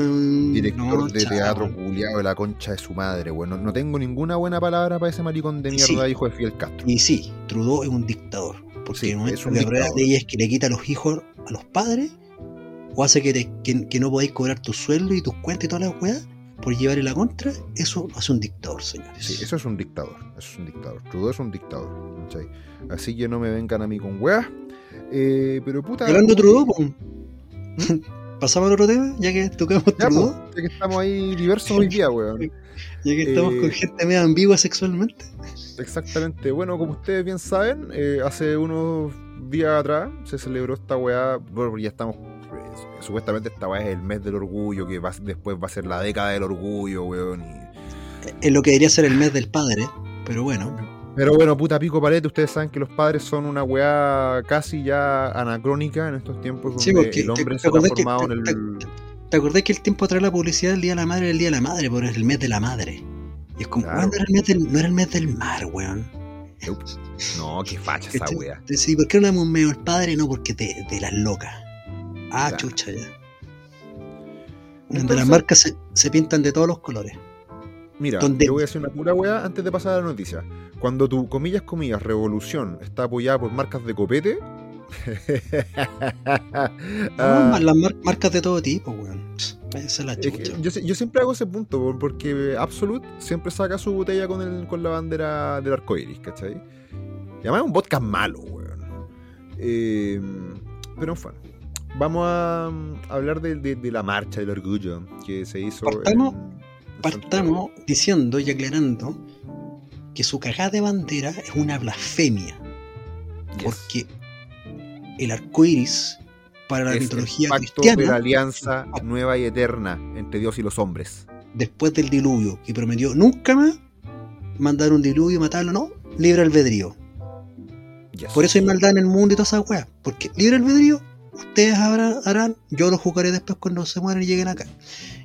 director No, de teatro culiado de la concha de su madre, bueno, no tengo ninguna buena palabra para ese maricón de mierda, sí. hijo de Fidel Castro. Y sí, Trudeau es un dictador. Porque es la dictador. de ella es que le quita a los hijos a los padres, o hace que, te- que, que no podáis cobrar tu sueldo y tus cuentas y todas las weas por llevarle la contra, eso lo hace un dictador, señores. Sí, eso es un dictador. Eso es un dictador. Trudeau es un dictador. ¿cachai? Así que no me vengan a mí con weas. Eh, pero puta. Hablando de Trudeau, po. pasamos al otro tema, ya que tocamos Ya, Trudeau, po, ya que estamos ahí diversos hoy día, weón. ya que estamos Eh, con gente medio ambigua sexualmente. Exactamente. Bueno, como ustedes bien saben, eh, hace unos días atrás se celebró esta weá. Bueno, ya estamos. Supuestamente esta weá es el mes del orgullo, que va- después va a ser la década del orgullo, weón. y- Es lo que debería ser el mes del padre, pero bueno. Pero bueno, puta pico palete, ustedes saben que los padres son una weá casi ya anacrónica en estos tiempos donde Sí, porque el hombre te- se te ha transformado en te- el. ¿Te acordás que el tiempo atrás la publicidad del Día de la Madre era el Día de la Madre? Pero es el mes de la madre. Y es como, Claro. no era el mes del, no era el mes del mar, weón. No, qué facha esa. Entonces, ¿y por qué no le damos un medio al padre? No, porque te, de las locas. Ah, Claro. chucha ya. Donde las marcas se, se pintan de todos los colores. Mira, donde- yo voy a hacer una pura weá antes de pasar a la noticia. Cuando tu, comillas, comillas, revolución está apoyada por marcas de copete. Ah, las mar- marcas de todo tipo, weón. Esa es la chucha. yo, siempre hago ese punto, por- porque Absolute siempre saca su botella con, el, con la bandera del arco iris, ¿cachai? Y además es un vodka malo, weón. Eh, pero en fin, vamos a mm, hablar de, de- de la marcha del orgullo que se hizo. Partamos- en- Partamos diciendo y aclarando que su cagada de bandera es una blasfemia. Yes. Porque el arco iris, para la Es el mitología pacto de la cristiana, alianza nueva y eterna entre Dios y los hombres. después del diluvio, que prometió nunca más mandar un diluvio y matarlo, no, libre albedrío. Yes. Por eso hay maldad en el mundo y todas esas weas. Porque libre albedrío, ustedes harán, yo lo jugaré después cuando se mueran y lleguen acá.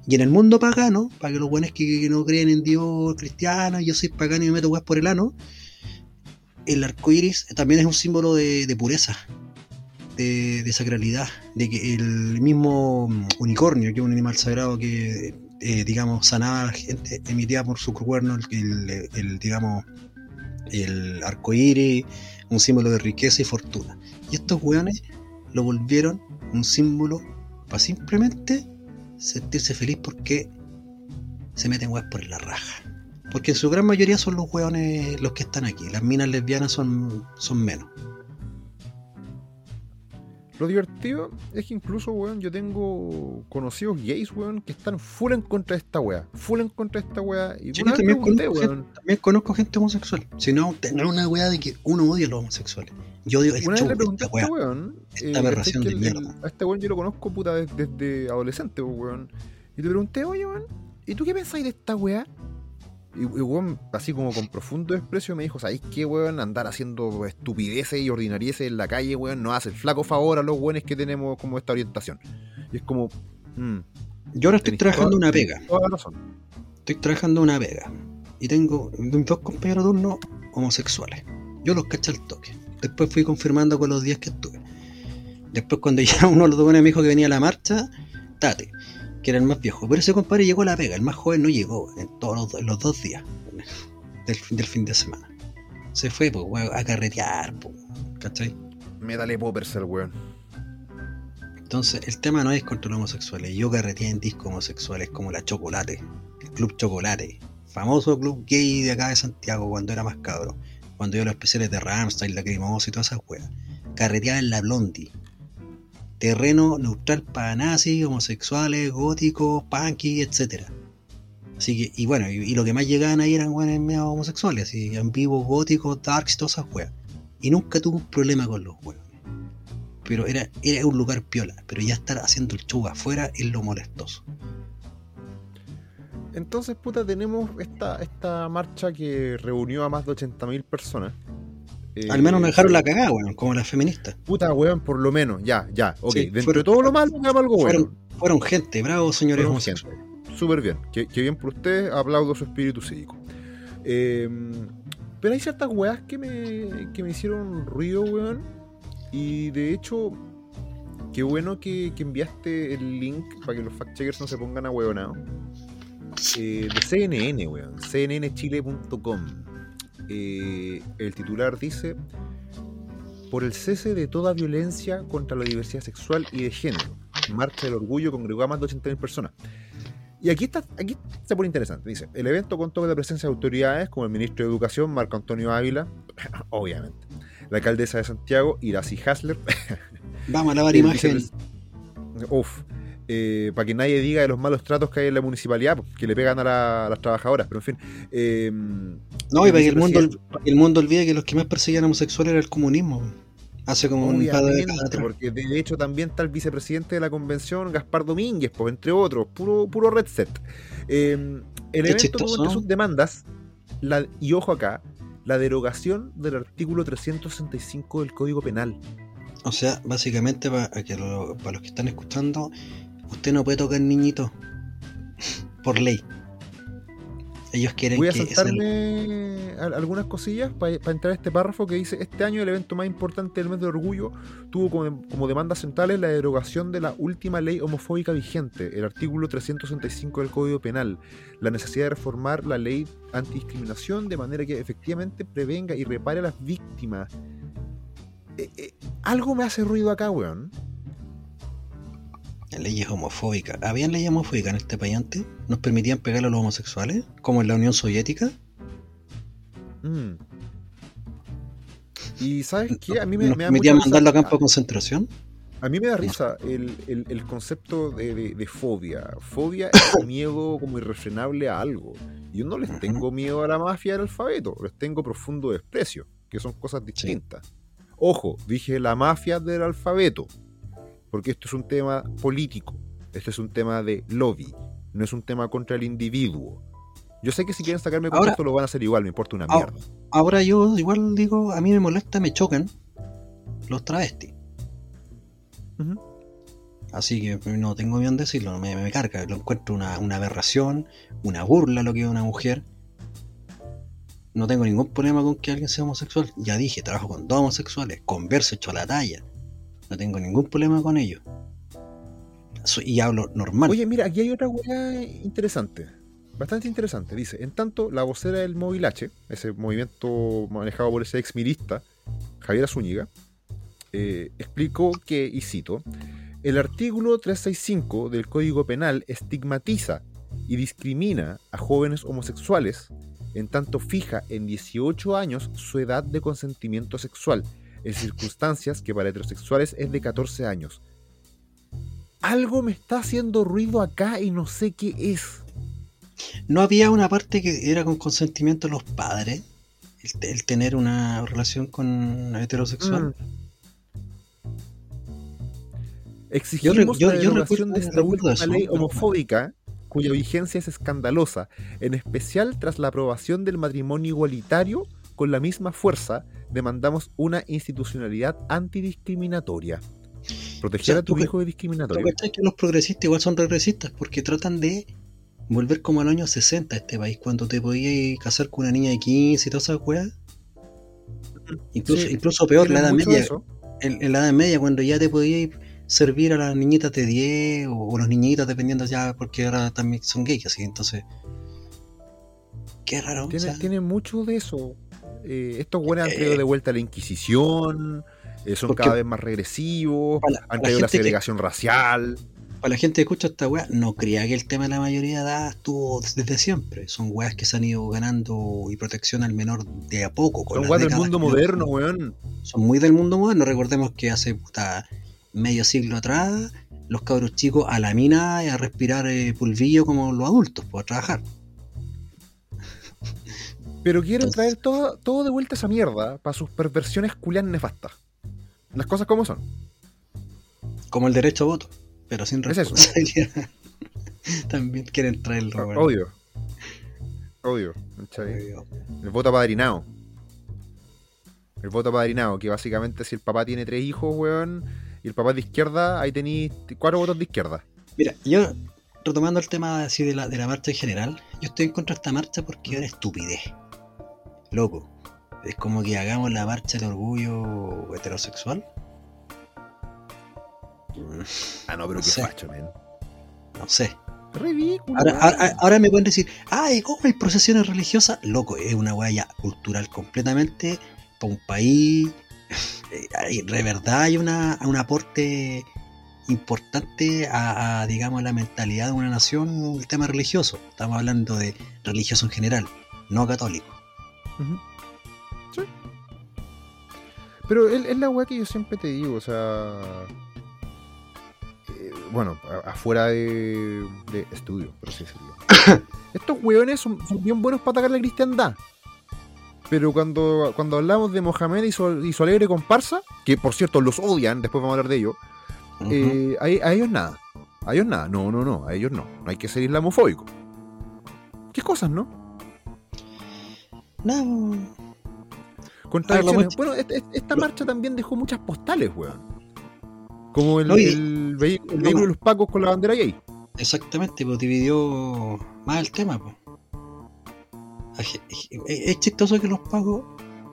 Y en el mundo pagano, para que los buenos que, no creen en Dios cristiano, yo soy pagano y me meto weas por el ano, el arco iris también es un símbolo de, pureza, de, sacralidad, de que el mismo unicornio, que es un animal sagrado que eh, digamos, sanaba a la gente, emitía por su cuerno el, el- el, digamos, el arcoíris, un símbolo de riqueza y fortuna. Y estos weones lo volvieron un símbolo para simplemente sentirse feliz porque se meten weas por la raja. Porque en su gran mayoría son los weones los que están aquí. Las minas lesbianas son, son menos. Lo divertido es que incluso, weón, yo tengo conocidos gays, weón, que están full en contra de esta wea. Full en contra de esta wea. Y Sí, también, conozco weón, gente, también conozco gente homosexual. Si no, tener una weá de que uno odia a los homosexuales. Yo el Una vez le pregunté a esta este weón. Esta ¿cachai aberración de mierda. A este weón yo lo conozco puta des- desde, adolescente, pues, weón. Y le pregunté, oye, weón, ¿y tú qué pensáis de esta weá? Y, y weón, así como con profundo desprecio, me dijo, ¿sabéis qué, weón? Andar haciendo estupideces y ordinarieces en la calle, weón, nos hace el flaco favor a los weones que tenemos como esta orientación. Y es como, mm, Yo ahora estoy trabajando toda- una pega. Toda la razón. Estoy trabajando una pega. Y tengo dos compañeros de turno homosexuales. Yo los caché al toque. Después fui confirmando con los días que estuve. Después cuando ya uno de los dos me dijo que venía a la marcha, Tate, que era el más viejo. Pero ese compadre llegó a la pega, el más joven no llegó en todos los, los dos días del, del fin de semana. Se fue pues, weón, a carretear, pues, ¿cachai? Médale poppers el weón. Entonces, el tema no es contra los homosexuales. Yo carreteé en discos homosexuales como la Chocolate, el Club Chocolate, famoso club gay de acá de Santiago cuando era más cabro. Cuando a los especiales de Ramstein, la Cremosa y todas esas weas. Carreteaba en la Blondie. Terreno neutral para nazis, homosexuales, góticos, punky, etcétera. Así que, y bueno, y, y lo que más llegaban ahí eran weones medio homosexuales, así, en vivo, góticos, darks y todas esas weas. Y nunca tuve un problema con los weones pero era, era un lugar piola, pero ya estar haciendo el show afuera es lo molestoso. Entonces, puta, tenemos esta, esta marcha que reunió a más de 80.000 personas. Eh, Al menos no dejaron la cagada, weón, como las feministas. Puta, weón, por lo menos, ya, ya, ok. Sí, Dentro fueron- de todo lo malo, hagamos algo bueno. Fueron, gente, bravo señores homosexuales. Súper bien, que, que bien por ustedes, aplaudo su espíritu cívico. Eh, pero hay ciertas weas que me, que me hicieron ruido, weón. Y de hecho, qué bueno que, que enviaste el link para que los fact-checkers no se pongan a huevonados. Eh, de CNN, weón. cnnchile.com. Eh, el titular dice: Por el cese de toda violencia contra la diversidad sexual y de género. Marcha del Orgullo congregó a más de 80.000 personas. Y aquí está, aquí se pone interesante. Dice: El evento contó con la presencia de autoridades como el ministro de Educación, Marco Antonio Ávila, obviamente, la alcaldesa de Santiago, Iracy Hasler, Vamos a lavar vicepres- Uf. Eh, para que nadie diga de los malos tratos que hay en la municipalidad, que le pegan a, la- a las trabajadoras, pero en fin. eh, No, y para que, el mundo, vicepresidente- para que el mundo olvide que los que más perseguían homosexuales era el comunismo. Hace como un par de atrás. porque de hecho también está el vicepresidente de la convención, Gaspar Domínguez, pues, entre otros, puro, puro red set. Eh, el evento tuvo entre sus demandas, la, y ojo acá, la derogación del artículo 365 del Código Penal. O sea, básicamente para, que lo- para los que están escuchando, usted no puede tocar niñitos por ley. Ellos quieren Voy a que saltarme al- algunas cosillas para entrar a este párrafo que dice, este año el evento más importante del mes de orgullo tuvo como, como demandas centrales la derogación de la última ley homofóbica vigente, el artículo 365 del Código Penal, la necesidad de reformar la ley antidiscriminación de manera que efectivamente prevenga y repare a las víctimas. Eh, eh, algo me hace ruido acá, weón. Leyes homofóbicas. ¿Habían leyes homofóbicas en este país antes? ¿Nos permitían pegar a los homosexuales? ¿Como en la Unión Soviética? Mm. Y ¿sabes qué? A mí me, ¿Nos me da permitían mandarlo a campo de concentración? A mí me da risa el, el- el concepto de, de- de fobia. Fobia es miedo como irrefrenable a algo. Yo no les tengo miedo a la mafia del alfabeto, les tengo profundo desprecio, que son cosas distintas. Ojo, dije la mafia del alfabeto, porque esto es un tema político, esto es un tema de lobby, no es un tema contra el individuo. Yo sé que si quieren sacarme Ahora- contexto lo van a hacer igual, me importa una Ahora- mierda. Ahora yo igual digo, a mí me molesta, me chocan los travestis. Así que no tengo miedo en decirlo, me, me carga. Lo encuentro una, una aberración, una burla lo que es una mujer. No tengo ningún problema con que alguien sea homosexual. Ya dije, trabajo con dos homosexuales, converso, hecho a la talla. No tengo ningún problema con ellos. so- y hablo normal. Oye, mira, aquí hay otra weá interesante. Bastante interesante. Dice, en tanto, la vocera del Movilache, ese movimiento manejado por ese ex milista, Javier Zúñiga, eh, explicó que, y cito, el artículo 365 del Código Penal estigmatiza y discrimina a jóvenes homosexuales, en tanto fija en 18 años su edad de consentimiento sexual, en circunstancias que para heterosexuales es de 14 años. Algo me está haciendo ruido acá y no sé qué es. No había una parte que era con consentimiento de los padres, el, te- el tener una relación con heterosexual. Mm. Exigimos Yo re- yo- la yo derogación recuerdo- de esta última eso, ley homofóbica cuya vigencia es escandalosa, en especial tras la aprobación del matrimonio igualitario con la misma fuerza demandamos una institucionalidad antidiscriminatoria. Proteger a tu hijo de ¿Tú discriminatorio. cachai que los progresistas igual son regresistas? Porque tratan de volver como al año 60 a este país, cuando te podías casar con una niña de 15 y todas esas weas. Incluso, Sí, incluso peor, la edad media. En, en la edad media, cuando ya te podías servir a las niñitas de 10 o, o los niñitos, dependiendo ya, porque ahora también son gays, así, entonces. Qué raro. o Tiene, sea, tiene mucho de eso. Eh, estos buenos han Eh, traído de vuelta la Inquisición, eh, son cada vez más regresivos, para la- han la traído la que- segregación racial. para la gente que escucha esta wea, no crea que el tema de la mayoría de edad estuvo desde siempre. Son weas que se han ido ganando y protección al menor de a poco. Con Son weas del mundo moderno, weón. Son muy del mundo moderno. Recordemos que hace puta, medio siglo atrás, los cabros chicos a la mina y a respirar eh, pulvillo como los adultos, pues a trabajar. Pero quieren traer todo, todo de vuelta a esa mierda para sus perversiones culianas nefastas. Las cosas como son. Como el derecho a voto, pero sin Es eso. responsabilidad. También quieren traerlo. weón. Obvio. Obvio. ¿cachai? El voto apadrinado. El voto apadrinado, que básicamente si el papá tiene tres hijos, weón, y el papá es de izquierda, ahí tenéis cuatro votos de izquierda. Mira, yo retomando el tema así de la, de la marcha en general, yo estoy en contra de esta marcha porque es una estupidez. Loco. Es como que hagamos la marcha del orgullo heterosexual. Ah, no, pero No qué facho, men. No sé. Ridículo. Ahora, weón. ahora, ahora me pueden decir, ay, ¿cómo hay procesiones religiosas? Loco, es una huella cultural completamente para un país. Eh, hay- De verdad hay una, un aporte importante a, a, digamos, la mentalidad de una nación, el tema religioso. Estamos hablando de religioso en general, no católico. Ujú. Sí. Pero es, es la weá que yo siempre te digo, o sea. eh, bueno, a- afuera de, de estudio, por así decirlo. Estos weones son, son bien buenos para atacar la cristiandad. Pero cuando, cuando hablamos de Mohamed y su, y su alegre comparsa, que por cierto los odian, después vamos a hablar de ellos, Ujú. eh, a, a ellos nada. A ellos nada. No, no, no. A ellos no. No hay que ser islamofóbico. ¿Qué cosas, no? No, Contradicciones. Bueno, est- est- esta marcha también dejó muchas postales, weón. Como el, No, y- el vehi- el no, vehículo de los pacos con la bandera gay. exactamente, pues dividió más el tema. Pues. Aje- Es es chistoso que los pagos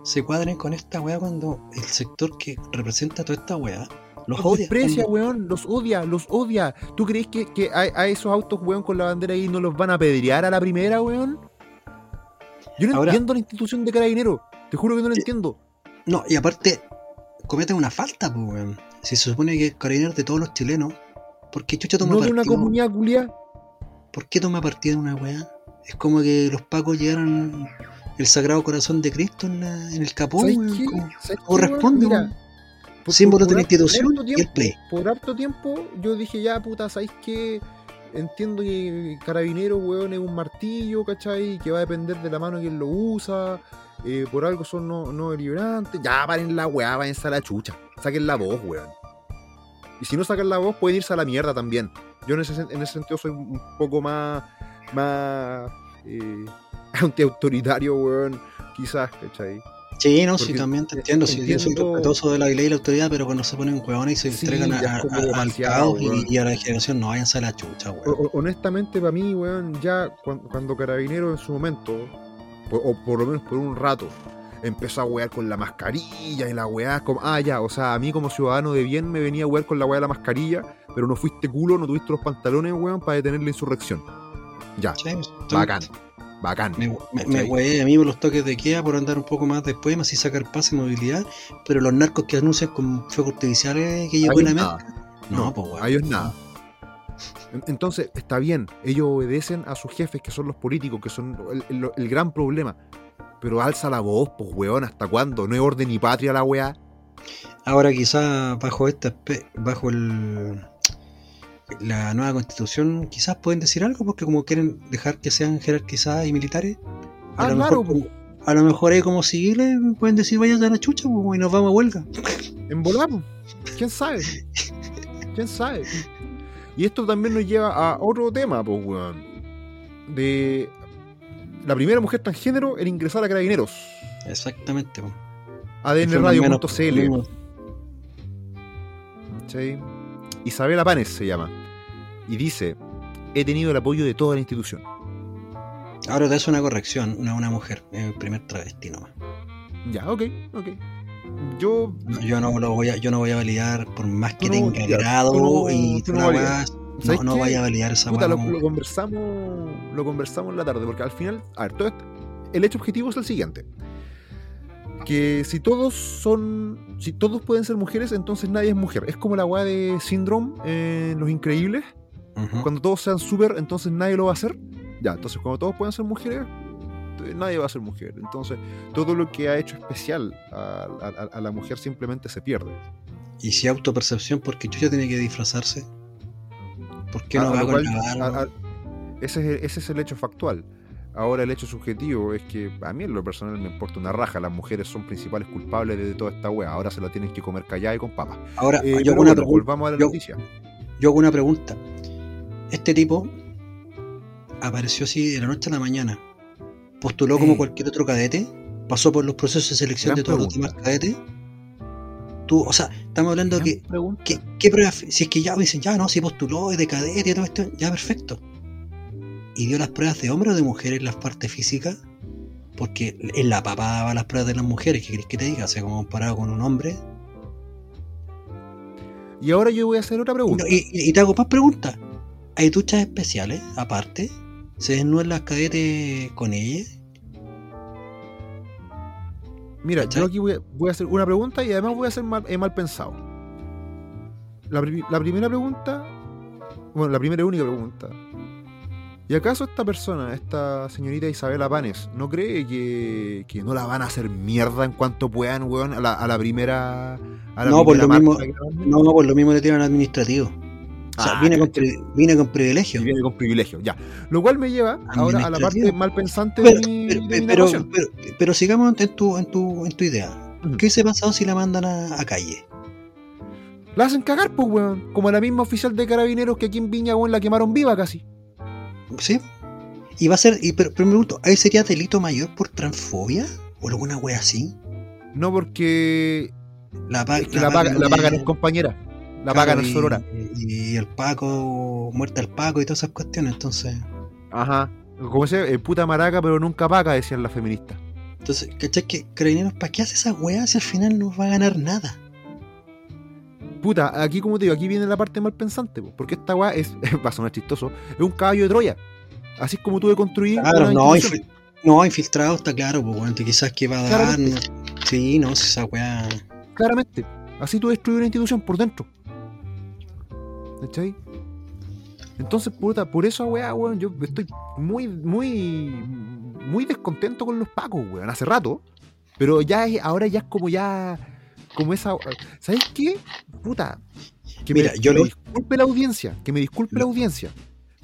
se cuadren con esta weá cuando el sector que representa toda esta weá los Los odia. desprecia, weón. Los odia, los odia. ¿Tú crees que, que a, a esos autos, weón, con la bandera gay no los van a apedrear a la primera, weón? Yo no Ahora- entiendo la institución de carabinero. Te juro que no Sí. entiendo. No, y aparte, cometen una falta, pues, weón. Si se supone que es carabinero de todos los chilenos, ¿por qué chucha toma No de una comunidad culia. ¿Por qué toma partido de una weá? Es como que los pacos llegaron el Sagrado Corazón de Cristo en, la- en el capó, ¿Sabes weón. qué? como- ¿Sabes qué, corresponde, weón? weón. Mira, por- Símbolo por- de la institución y el play. Por harto tiempo yo dije, ya, puta, ¿sabéis qué? Entiendo que carabinero, weón, es un martillo, ¿cachai? Que va a depender de la mano quien lo usa. eh, por algo son no, no deliberantes. Ya, paren la weá, váyanse a la chucha. Saquen la voz, weón. Y si no sacan la voz, pueden irse a la mierda también. Yo en ese, en ese sentido soy un poco más. más. eh, antiautoritario, weón. Quizás, ¿cachai? Sí, no, sí, también te entiendo. Sí, yo soy entiendo- respetuoso de la ley y la autoridad, pero cuando se ponen huevones y se Sí, entregan a- a- al caos y- a la generación, no váyanse a la chucha, weón. honestamente, para mí, weón, ya cuan- cuando, Carabinero en su momento, o por lo menos por un rato, empezó a wear con la mascarilla y la weá, como, ah, ya, o sea, a mí como ciudadano de bien me venía a wear con la weá de la mascarilla, pero no fuiste culo, no tuviste los pantalones, weón, para detener la insurrección. Ya, Sí, bacán, bacán. Me, me, me ¿Cachai? hueé a mí por los toques de queda por andar un poco más después, más y sacar pase y movilidad, pero los narcos que anuncian con fuegos artificiales que llegó en nada. no, pues weón. A ellos nada. En- Entonces, está bien, ellos obedecen a sus jefes, que son los políticos, que son el, el- el gran problema. Pero alza la voz, pues, weón, ¿hasta cuándo? ¿No es orden y patria la weá? Ahora quizás bajo esta bajo el la nueva constitución quizás pueden decir algo porque como quieren dejar que sean jerarquizadas y militares a, Ah, lo, claro, mejor, a lo mejor ahí como civiles pueden decir vayan a la chucha y nos vamos a huelga En volar. ¿Quién sabe? ¿Quién sabe? Y esto también nos lleva a otro tema, pues, weón. De la primera mujer transgénero en ingresar a Carabineros. exactamente. Fue más o menos- ADNradio.cl. ¿cachai? Isabela Panes se llama. Y dice: He tenido el apoyo de toda la institución. ahora te hace una corrección una, una mujer el primer travesti nomás Ya, ok, ok. Yo. No, yo no lo voy a yo no voy a validar por más que no- tenga ya, grado no- y tú no la validas. weá, ¿sabes no, vaya a validar esa Puta, lo, conversamos. Lo conversamos en la tarde, porque al final. A ver, todo el hecho objetivo es el siguiente. Que si todos son. Si todos pueden ser mujeres, entonces nadie es mujer. Es como la weá de Syndrome en Los Increíbles. Cuando todos sean súper, entonces nadie lo va a hacer. Ya, entonces cuando todos puedan ser mujeres, eh, nadie va a ser mujer. Entonces, todo lo que ha hecho especial a, a- a la mujer simplemente se pierde. Y si autopercepción, porque Chucha tiene que disfrazarse. ¿Por qué no a va con la barba? a- a- ese, es, ese es el hecho factual. Ahora el hecho subjetivo es que a mí en lo personal me importa una raja. Las mujeres son principales culpables de toda esta wea. Ahora se la tienen que comer callada y con papas. Ahora, Eh, yo, pero hago una bueno, pregun- volvamos a la yo- noticia. yo hago una pregunta. Este tipo apareció así de la noche a la mañana. Postuló como cualquier otro cadete. Pasó por los procesos de selección Gran de todos los demás cadetes. Tú, o sea, estamos hablando Gran que. ¿Qué, pruebas? Si es que ya dicen, ya no, si postuló, es de cadete y todo esto, ya perfecto. ¿Y dio las pruebas de hombre o de mujer en las partes físicas? Porque en la papada va las pruebas de las mujeres, ¿qué querés que te diga? O sea, como comparado con un hombre. Y ahora yo voy a hacer otra Y, pregunta. no- y- y te hago más preguntas. ¿Hay duchas especiales, aparte? ¿Se desnudan las cadetes con ella? Mira, ¿Cachai? yo aquí voy a, voy a hacer una pregunta y además voy a ser mal, eh, mal pensado. La, pri- la primera pregunta, bueno, la primera y única pregunta. ¿Y acaso esta persona, esta señorita Isabela Panes, no cree que, que no la van a hacer mierda en cuanto puedan, weón, a la, a la primera. A la No, por lo mismo-? No, por lo mismo le tiran administrativo. O sea, Ah, viene, con, viene con privilegio. Y viene con privilegio, ya. Lo cual me lleva ahora a la parte mal pensante Pero, de mi, pero, de mi pero, narración. pero- pero sigamos en tu, en tu, en tu idea. Ujú. ¿Qué hubiese pasado si la mandan a, a calle? La hacen cagar, pues, weón. Como la misma oficial de carabineros que aquí en Viña, weón, la quemaron viva casi. ¿Sí? Y va a ser, y, pero, pero me pregunto, ¿ahí sería delito mayor por transfobia? ¿O alguna wea así? No porque La, pa- Es que la, paga, la pagan es compañera. La Claro, pagan en y- Sorora. Y, el Paco, muerte al Paco y todas esas cuestiones. Entonces, Ajá. Como se eh, puta maraca, pero nunca paga, decían las feministas. entonces ¿cachai? Que Carabineros, ¿para qué hace esas weas si al final no va a ganar nada? Puta, aquí como te digo, aquí viene la parte mal pensante, po, porque esta weá es, va a sonar chistoso, es un caballo de Troya. Así es como tuve construir Claro, no, infi- no, infiltrado está claro, pues bueno, quizás que va a dar. Claramente. no- sí, no, esa wea. Claramente. Así tú destruyes una institución por dentro. ¿Cachai? Entonces, puta, por eso, weá, weón, yo estoy muy, muy, muy descontento con los pacos, weón, hace rato. Pero ya es, ahora ya es como ya, como esa, ¿sabes qué? Puta, que Mira, me, yo que me disculpe la audiencia, que me disculpe la audiencia.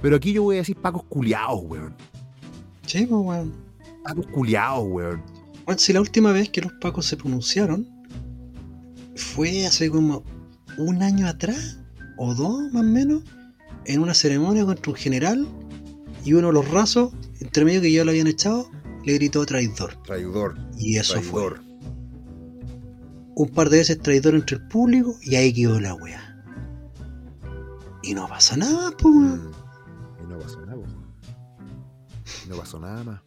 Pero aquí yo voy a decir pacos culiados, weón. Sí, pues weón. Pacos culiados, weón. Bueno, si la última vez que los Pacos se pronunciaron fue hace como un año atrás, o dos más o menos, en una ceremonia contra un general y uno de los rasos, entre medio que ya lo habían echado, le gritó traidor. Traidor, Y eso fue. Un par de veces traidor entre el público y ahí quedó la wea. Y no pasa nada, pues. Mm, Y no pasó nada, weón. No pasó nada más.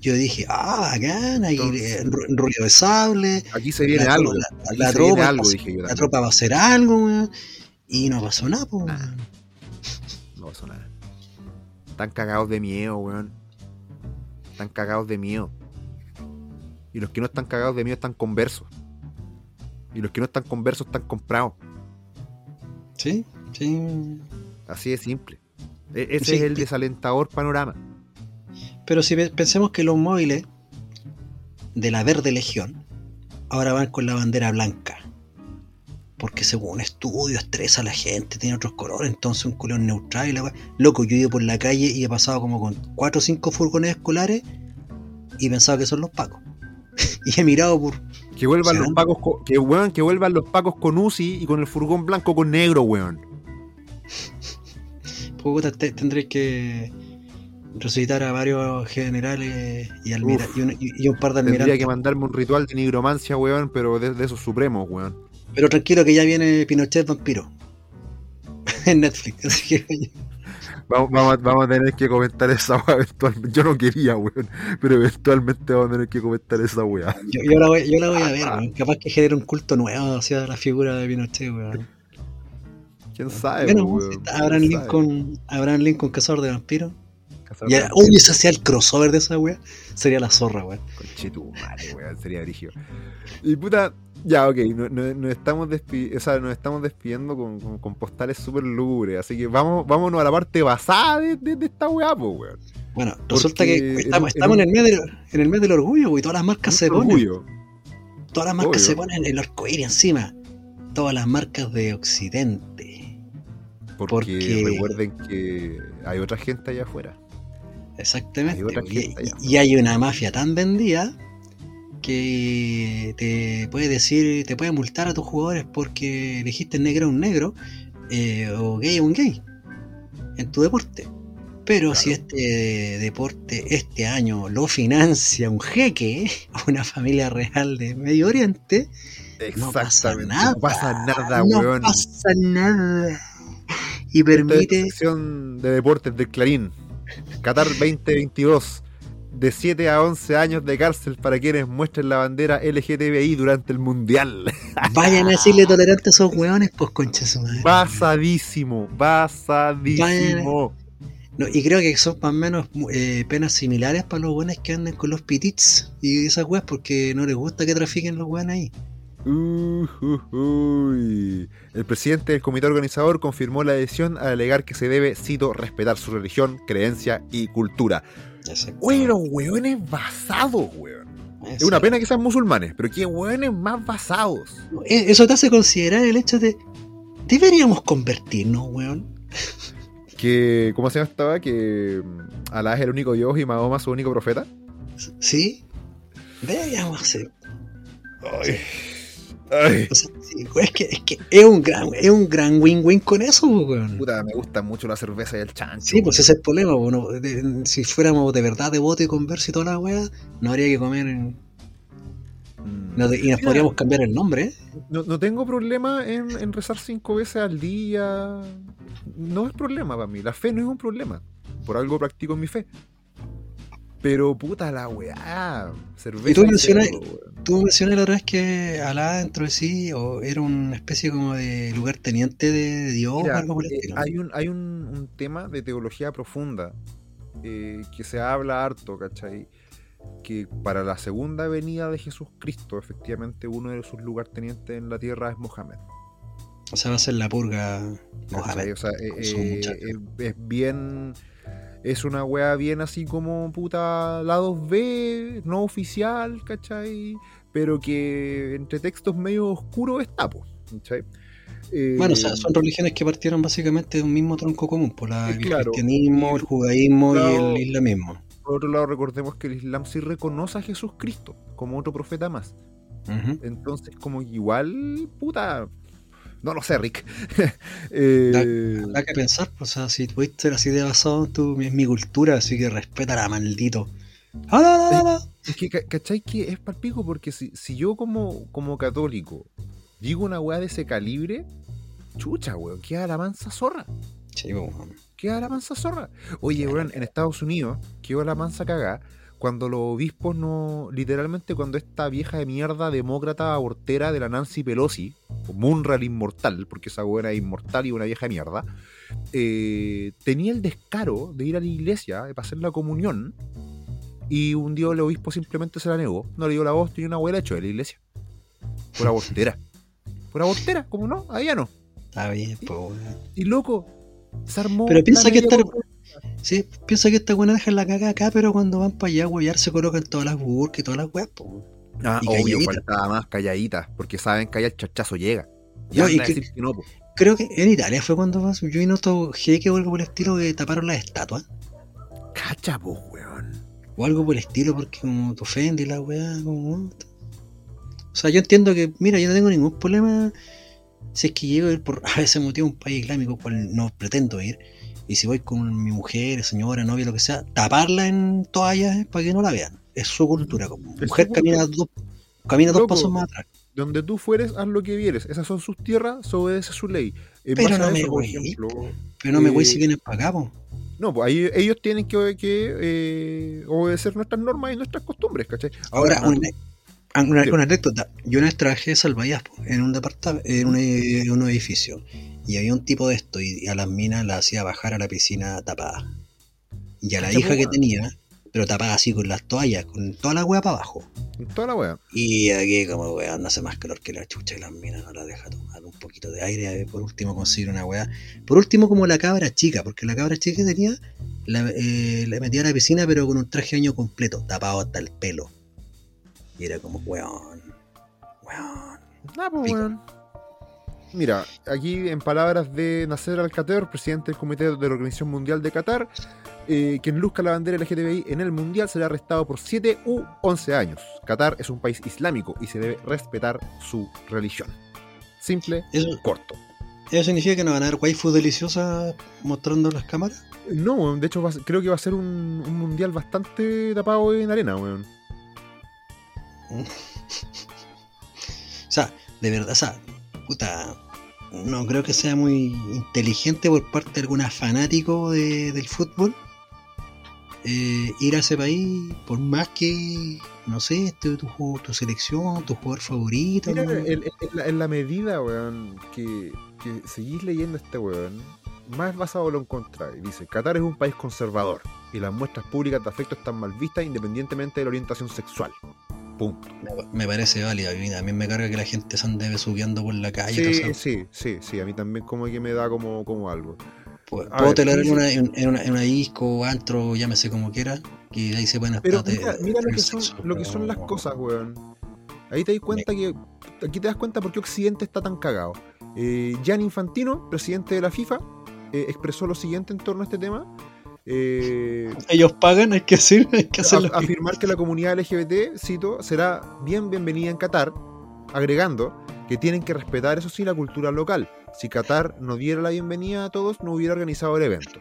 Yo dije, ah, bacán, Entonces- eh, ru- rollo de sable, Aquí se viene La algo. la viene tropa algo, dije yo la tropa va a hacer algo, weón. Y no pasó nada, po. Weón. No pasó nada. Están cagados de miedo, weón. Están cagados de miedo. Y los que no están cagados de miedo están conversos. Y los que no están conversos están comprados. Sí, sí. Así de simple. E- ese Sí, es el desalentador panorama. Pero si pe- pensemos que los móviles de la Verde Legión ahora van con la bandera blanca. Porque según estudio estresa a la gente, tiene otros colores, entonces un color neutral y la. Loco, yo he ido por la calle y he pasado como con 4 o 5 furgones escolares y pensaba que son los pacos. y he mirado por. Que vuelvan los pacos con, que, weón, que vuelvan los pacos con UCI y con el furgón blanco con negro, weón. Puta, te- tendré que resucitar a varios generales y, almira- Uf. y, un, y- un par de Tendría almirantes. que mandarme un ritual de nigromancia, weón, pero de, de esos supremos, weón. Pero tranquilo que ya viene Pinochet Vampiro. en Netflix. Así que Vamos, vamos, a- vamos a tener que comentar esa weá eventualmente. Yo no quería, weón, pero eventualmente vamos a tener que comentar esa weá. yo, yo la voy, yo la voy a ver, weón. Capaz que genere un culto nuevo hacia la figura de Pinochet, weón. ¿Quién sabe, Bueno, weón? está ¿Quién sabe? Lincoln, Abraham Lincoln, cazador de vampiros. De uy, ese hacía el crossover de esa weá. Sería la zorra, weón. Conchetumare, weón, sería brígido. Y puta, ya, ok, no- no- nos, estamos, despi- o sea, nos estamos despidiendo con, con- con postales súper lúgubres, así que vamos, vámonos a la parte basada de, de- de esta weá, po, weón. Bueno, resulta que estamos, en- estamos en el mes del, en el mes del orgullo, güey. Todas las marcas se Mucho ponen. orgullo. Todas las marcas Obvio. se ponen el arcoíris encima. Todas las marcas de Occidente. Porque, Porque- recuerden que hay otra gente allá afuera. Exactamente. Hay otra güey. gente allá. y, y hay una mafia tan vendida que te puede decir, te puede multar a tus jugadores porque elegiste negro a un negro eh, o gay a un gay en tu deporte. Pero Claro. si este deporte este año lo financia un jeque, una familia real de Medio Oriente, no pasa nada. No pasa nada, no weón. pasa nada. Y Esta es la permite sección de deportes del Clarín. Qatar 2022. De 7 a 11 años de cárcel para quienes muestren la bandera LGTBI durante el Mundial. Vayan a decirle tolerante a esos hueones, pues concha su madre. Basadísimo, basadísimo. No, y creo que son más o menos eh, penas similares para los buenos que andan con los pitits y esas weas porque no les gusta que trafiquen los weones ahí. Uh, uh, uy. El presidente del comité organizador confirmó la decisión al alegar que se debe, cito, respetar su religión, creencia y cultura. Güey, los hueones basados, weón. Es una pena que sean musulmanes, pero qué hueones más basados. Eh, Eso te hace considerar el hecho de. Deberíamos convertirnos, weón. Que, ¿cómo se llama estaba? Que mm, Alá es el único Dios y Mahoma su único profeta. ¿Sí? Deberíamos hacer. Ay. Ay. Es, que, es que es un gran es un gran win-win con eso, weón. Puta, me gusta mucho la cerveza y el chancho. Sí, pues ese es el problema. bueno, de- si fuéramos de verdad devotos y converso y toda la wea, no habría que comer. en- Mm. y nos Mira, podríamos cambiar el nombre, ¿eh? No, no tengo problema en, en rezar cinco veces al día. No es problema para mí. La fe no es un problema. Por algo practico mi fe. Pero puta la weá. Cerveza. Y tú mencionas-. Tú la otra vez que Alá dentro de sí o era una especie como de lugar teniente de Dios Mira, o algo por el eh, estilo. hay un, hay un, un tema de teología profunda eh, que se habla harto, ¿cachai? Que para la segunda venida de Jesucristo, efectivamente, uno de sus lugartenientes en la tierra es Mohammed. O sea, va a ser la purga. Mohamed. O sea, eh, eh, es bien. Es una wea bien así como puta lados B, no oficial, ¿cachai? Pero que entre textos medio oscuros está, po, ¿cachai? Eh, Bueno, o sea, son religiones que partieron básicamente de un mismo tronco común, por la, el claro. cristianismo, el judaísmo Claro. y el islamismo. Por otro lado, recordemos que el Islam sí reconoce a Jesucristo como otro profeta más. Entonces, como igual, puta. No lo sé, Rick. Eh, Habrá que pensar, pues, o sea, si pudiste ser así de basado en tu, es mi cultura, así que respétala, maldito. ¡Ah, no, no, no, no! es que, ca- ¿cachai? Que es palpico porque si, si yo, como, como católico, digo una weá de ese calibre, chucha, weón, queda la mansa zorra. Sí, pues, bueno. Queda la mansa zorra. Oye, weón, en Estados Unidos quedó la mansa cagada cuando los obispos no. Literalmente, cuando esta vieja de mierda demócrata abortera de la Nancy Pelosi, o Munra el inmortal, porque esa buena es inmortal y una vieja de mierda, eh, tenía el descaro de ir a la iglesia para hacer la comunión. Y un día el obispo simplemente se la negó. No le dio la voz, tenía una abuela hecho de la iglesia. Por abortera. Por abortera, como no, allá no. Está bien, weón. Y loco, se armó. Pero piensa que media esta- por- Sí, piensa que esta buena dejan la caga acá, pero cuando van para allá a huevear se colocan todas las burcas y todas las weas. Ah, y obvio, faltaba más calladitas, porque saben que allá el chachazo llega. Y No, y a que- decir que no, po. Creo que en Italia fue cuando pasó. Yo vino todo jeque o algo por el estilo que taparon las estatuas. Cacha, po, weón. O algo por el estilo, porque como te ofende la weá, como. O sea, yo entiendo que, mira, yo no tengo ningún problema si es que llego a ir por a ese motivo a un país islámico, cual no pretendo ir. Y si voy con mi mujer, señora, novia, lo que sea, taparla en toallas para que no la vean. Es su cultura. Como mujer camina dos, camina dos pasos más atrás. Donde tú fueres, haz lo que vieres. Esas son sus tierras, se obedece su ley. Pero no me eso, voy. ejemplo, Pero no me voy Eh, si vienen para acá, po. No, pues ahí ellos tienen que, que, eh, obedecer nuestras normas y nuestras costumbres, ¿cachai? Ahora, no, una, una- Sí. una anécdota. Yo una vez trabajé de salvavidas en un departamento, en un, en un edificio. Y había un tipo de esto y a las minas la hacía bajar a la piscina tapada. Y a la hija que weón. tenía, pero tapada así con las toallas, con toda la hueá para abajo. toda la wea. Y aquí como weón no hace más calor que la chucha y las minas no la deja tomar un poquito de aire. eh, Por último conseguir una weá. Por último como la cabra chica, porque la cabra chica tenía, la, eh, la metía a la piscina pero con un traje de baño completo, tapado hasta el pelo. Y era como weón, weón. Ah, pues, weón. Mira, aquí en palabras de Nasser Al-Khater, presidente del Comité de la Organización Mundial de Qatar, eh, quien luzca la bandera LGTBI en el Mundial será arrestado por 7 u 11 años. Qatar es un país islámico y se debe respetar su religión. Simple, Eso, corto. ¿Eso significa que nos van a dar waifu deliciosas mostrando las cámaras? No, weón, de hecho creo que va a ser un, un Mundial bastante tapado en arena, weón. O sea, de verdad, o sea, puta, no creo que sea muy inteligente por parte de algún fanático de- del fútbol eh, ir a ese país, por más que, no sé, este, tu, tu selección, tu jugador favorito. Mira, ¿no? en, la, en la medida, weón, que, que seguís leyendo este weón, más basado lo encontráis. Dice, Qatar es un país conservador y las muestras públicas de afecto están mal vistas independientemente de la orientación sexual. Punto. Me- Me parece válido. A mí me carga que la gente se ande besuqueando por la calle. Sí, sí, sí, sí, a mí también como que me da como, como algo. Puedo, A puedo sí, en una, en, una, en una disco, antro, llámese como quiera, que ahí se pueden Pero estar mira, de- mira lo, que son, sexo, lo que son las cosas, weón. Ahí te das cuenta que. Aquí te das cuenta por qué Occidente está tan cagado. Eh, Infantino, presidente de la FIFA, eh, expresó lo siguiente en torno a este tema. Eh, Ellos pagan, hay que hacer, hay que hacerlo. a- afirmar que la comunidad LGBT, cito, será bien bienvenida en Qatar, agregando que tienen que respetar, eso sí, la cultura local. Si Qatar no diera la bienvenida a todos, no hubiera organizado el evento.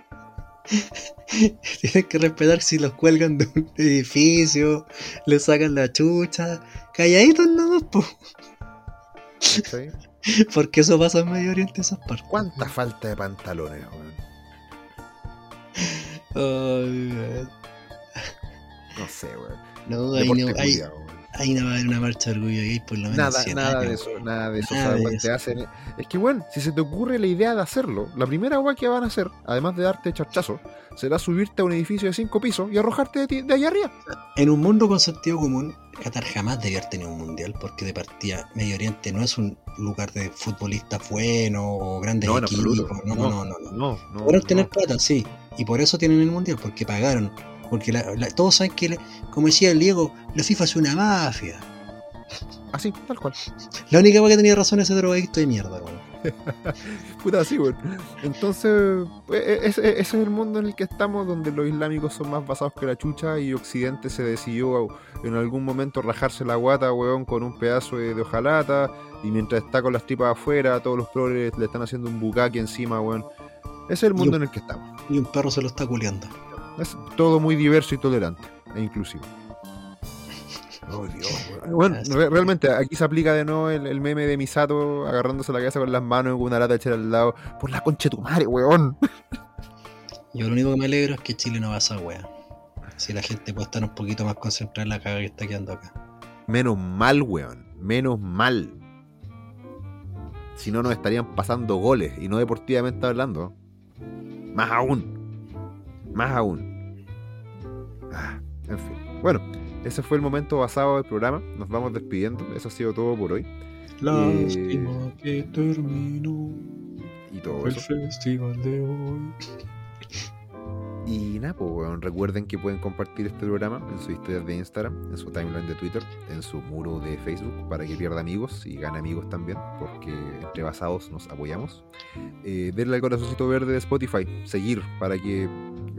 Tienen que respetar si los cuelgan de un edificio, le sacan la chucha. Calladitos no, po, ¿cachai? porque eso pasa en Medio Oriente esas partes. ¿Cuánta falta de pantalones, weón? Weón. No sé, weón. no, ahí no, ahí. Ahí no va a haber una marcha de orgullo gay por lo menos. Nada, 100 nada de eso, nada de eso. Nada o sea, de weón, te eso. hacen- Es que, bueno, si se te ocurre la idea de hacerlo, la primera agua que van a hacer, además de darte charchazo, será subirte a un edificio de cinco pisos y arrojarte de, ti- de allá arriba. En un mundo con sentido común, Qatar jamás debió haber tenido un mundial, porque de partida Medio Oriente no es un lugar de futbolistas buenos o grandes No, equipos. No, no, no, no. no. No, no. tener plata, sí. Y por eso tienen el mundial, porque pagaron. Porque la- la- todos saben que, como decía el Diego, la FIFA es una mafia. Así, tal cual. La única que tenía razón es ese drogadicto de mierda, weón. Puta, así, weón. Entonces, pues, e- ese, es el mundo en el que estamos, donde los islámicos son más basados que la chucha y Occidente se decidió en algún momento rajarse la guata, weón, con un pedazo de, de hojalata. Y mientras está con las tripas afuera, todos los progres le están haciendo un bucaki encima, weón. Ese es el mundo en el que estamos. Y un perro se lo está culeando. Es todo muy diverso y tolerante e inclusivo. Oh, Dios, weón. Bueno, re- realmente aquí se aplica de nuevo el, el meme de Misato agarrándose la cabeza con las manos y con una lata echar al lado. Por la concha de tu madre, weón. Yo lo único que me alegro es que Chile no va a esa wea. Si la gente puede estar un poquito más concentrada en la caga que está quedando acá. Menos mal, weón. Menos mal. Si no, nos estarían pasando goles y no deportivamente hablando. Más aún. Más aún. Ah, en fin. Bueno, ese fue el momento basado del programa. Nos vamos despidiendo. Eso ha sido todo por hoy. Lástima que terminó Y todo el eso. festival de hoy. Y nada, pues, recuerden que pueden compartir este programa en sus historias de Instagram, en su timeline de Twitter, en su muro de Facebook, para que pierda amigos y gane amigos también, porque entre basados nos apoyamos. Eh, denle al corazoncito verde de Spotify, seguir, para que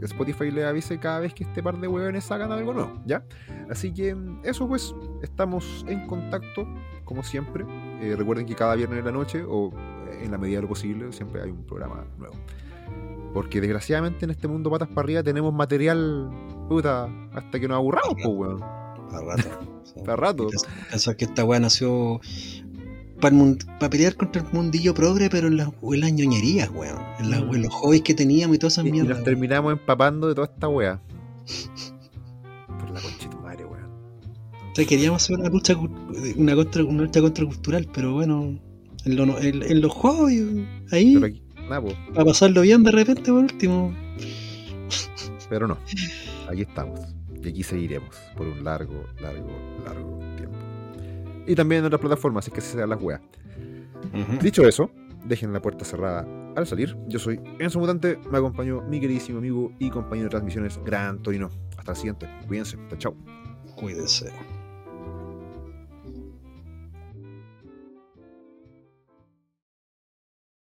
Spotify le avise cada vez que este par de hueones sacan algo nuevo, ¿ya? Así que eso pues, estamos en contacto, como siempre. Eh, recuerden que cada viernes en la noche, o en la medida de lo posible, siempre hay un programa nuevo. Porque desgraciadamente en este mundo patas para arriba tenemos material, puta, hasta que nos aburramos, pues, weón. Para rato. Para rato. Pensar que esta weá nació para pelear contra el mundillo progre, pero en, la- en las ñoñerías, weón. En, la- Mm. en los hobbies que teníamos y todas esas Y, y mierdas. nos terminamos empapando de toda esta wea. Por la conchita madre, weón. O sea, queríamos hacer una lucha, una, contra, una lucha contracultural, pero bueno, en, lo- en- en los hobbies, ahí, Pero aquí, nada, para pasarlo bien de repente, por último. pero no. Aquí estamos. Y aquí seguiremos por un largo, largo, largo tiempo. Y también en otras plataformas, así que se sean las weas. Dicho eso, dejen la puerta cerrada al salir. Yo soy Enzo Mutante, me acompañó mi queridísimo amigo y compañero de transmisiones, Gran Torino. Hasta el siguiente, cuídense, chao. Cuídense.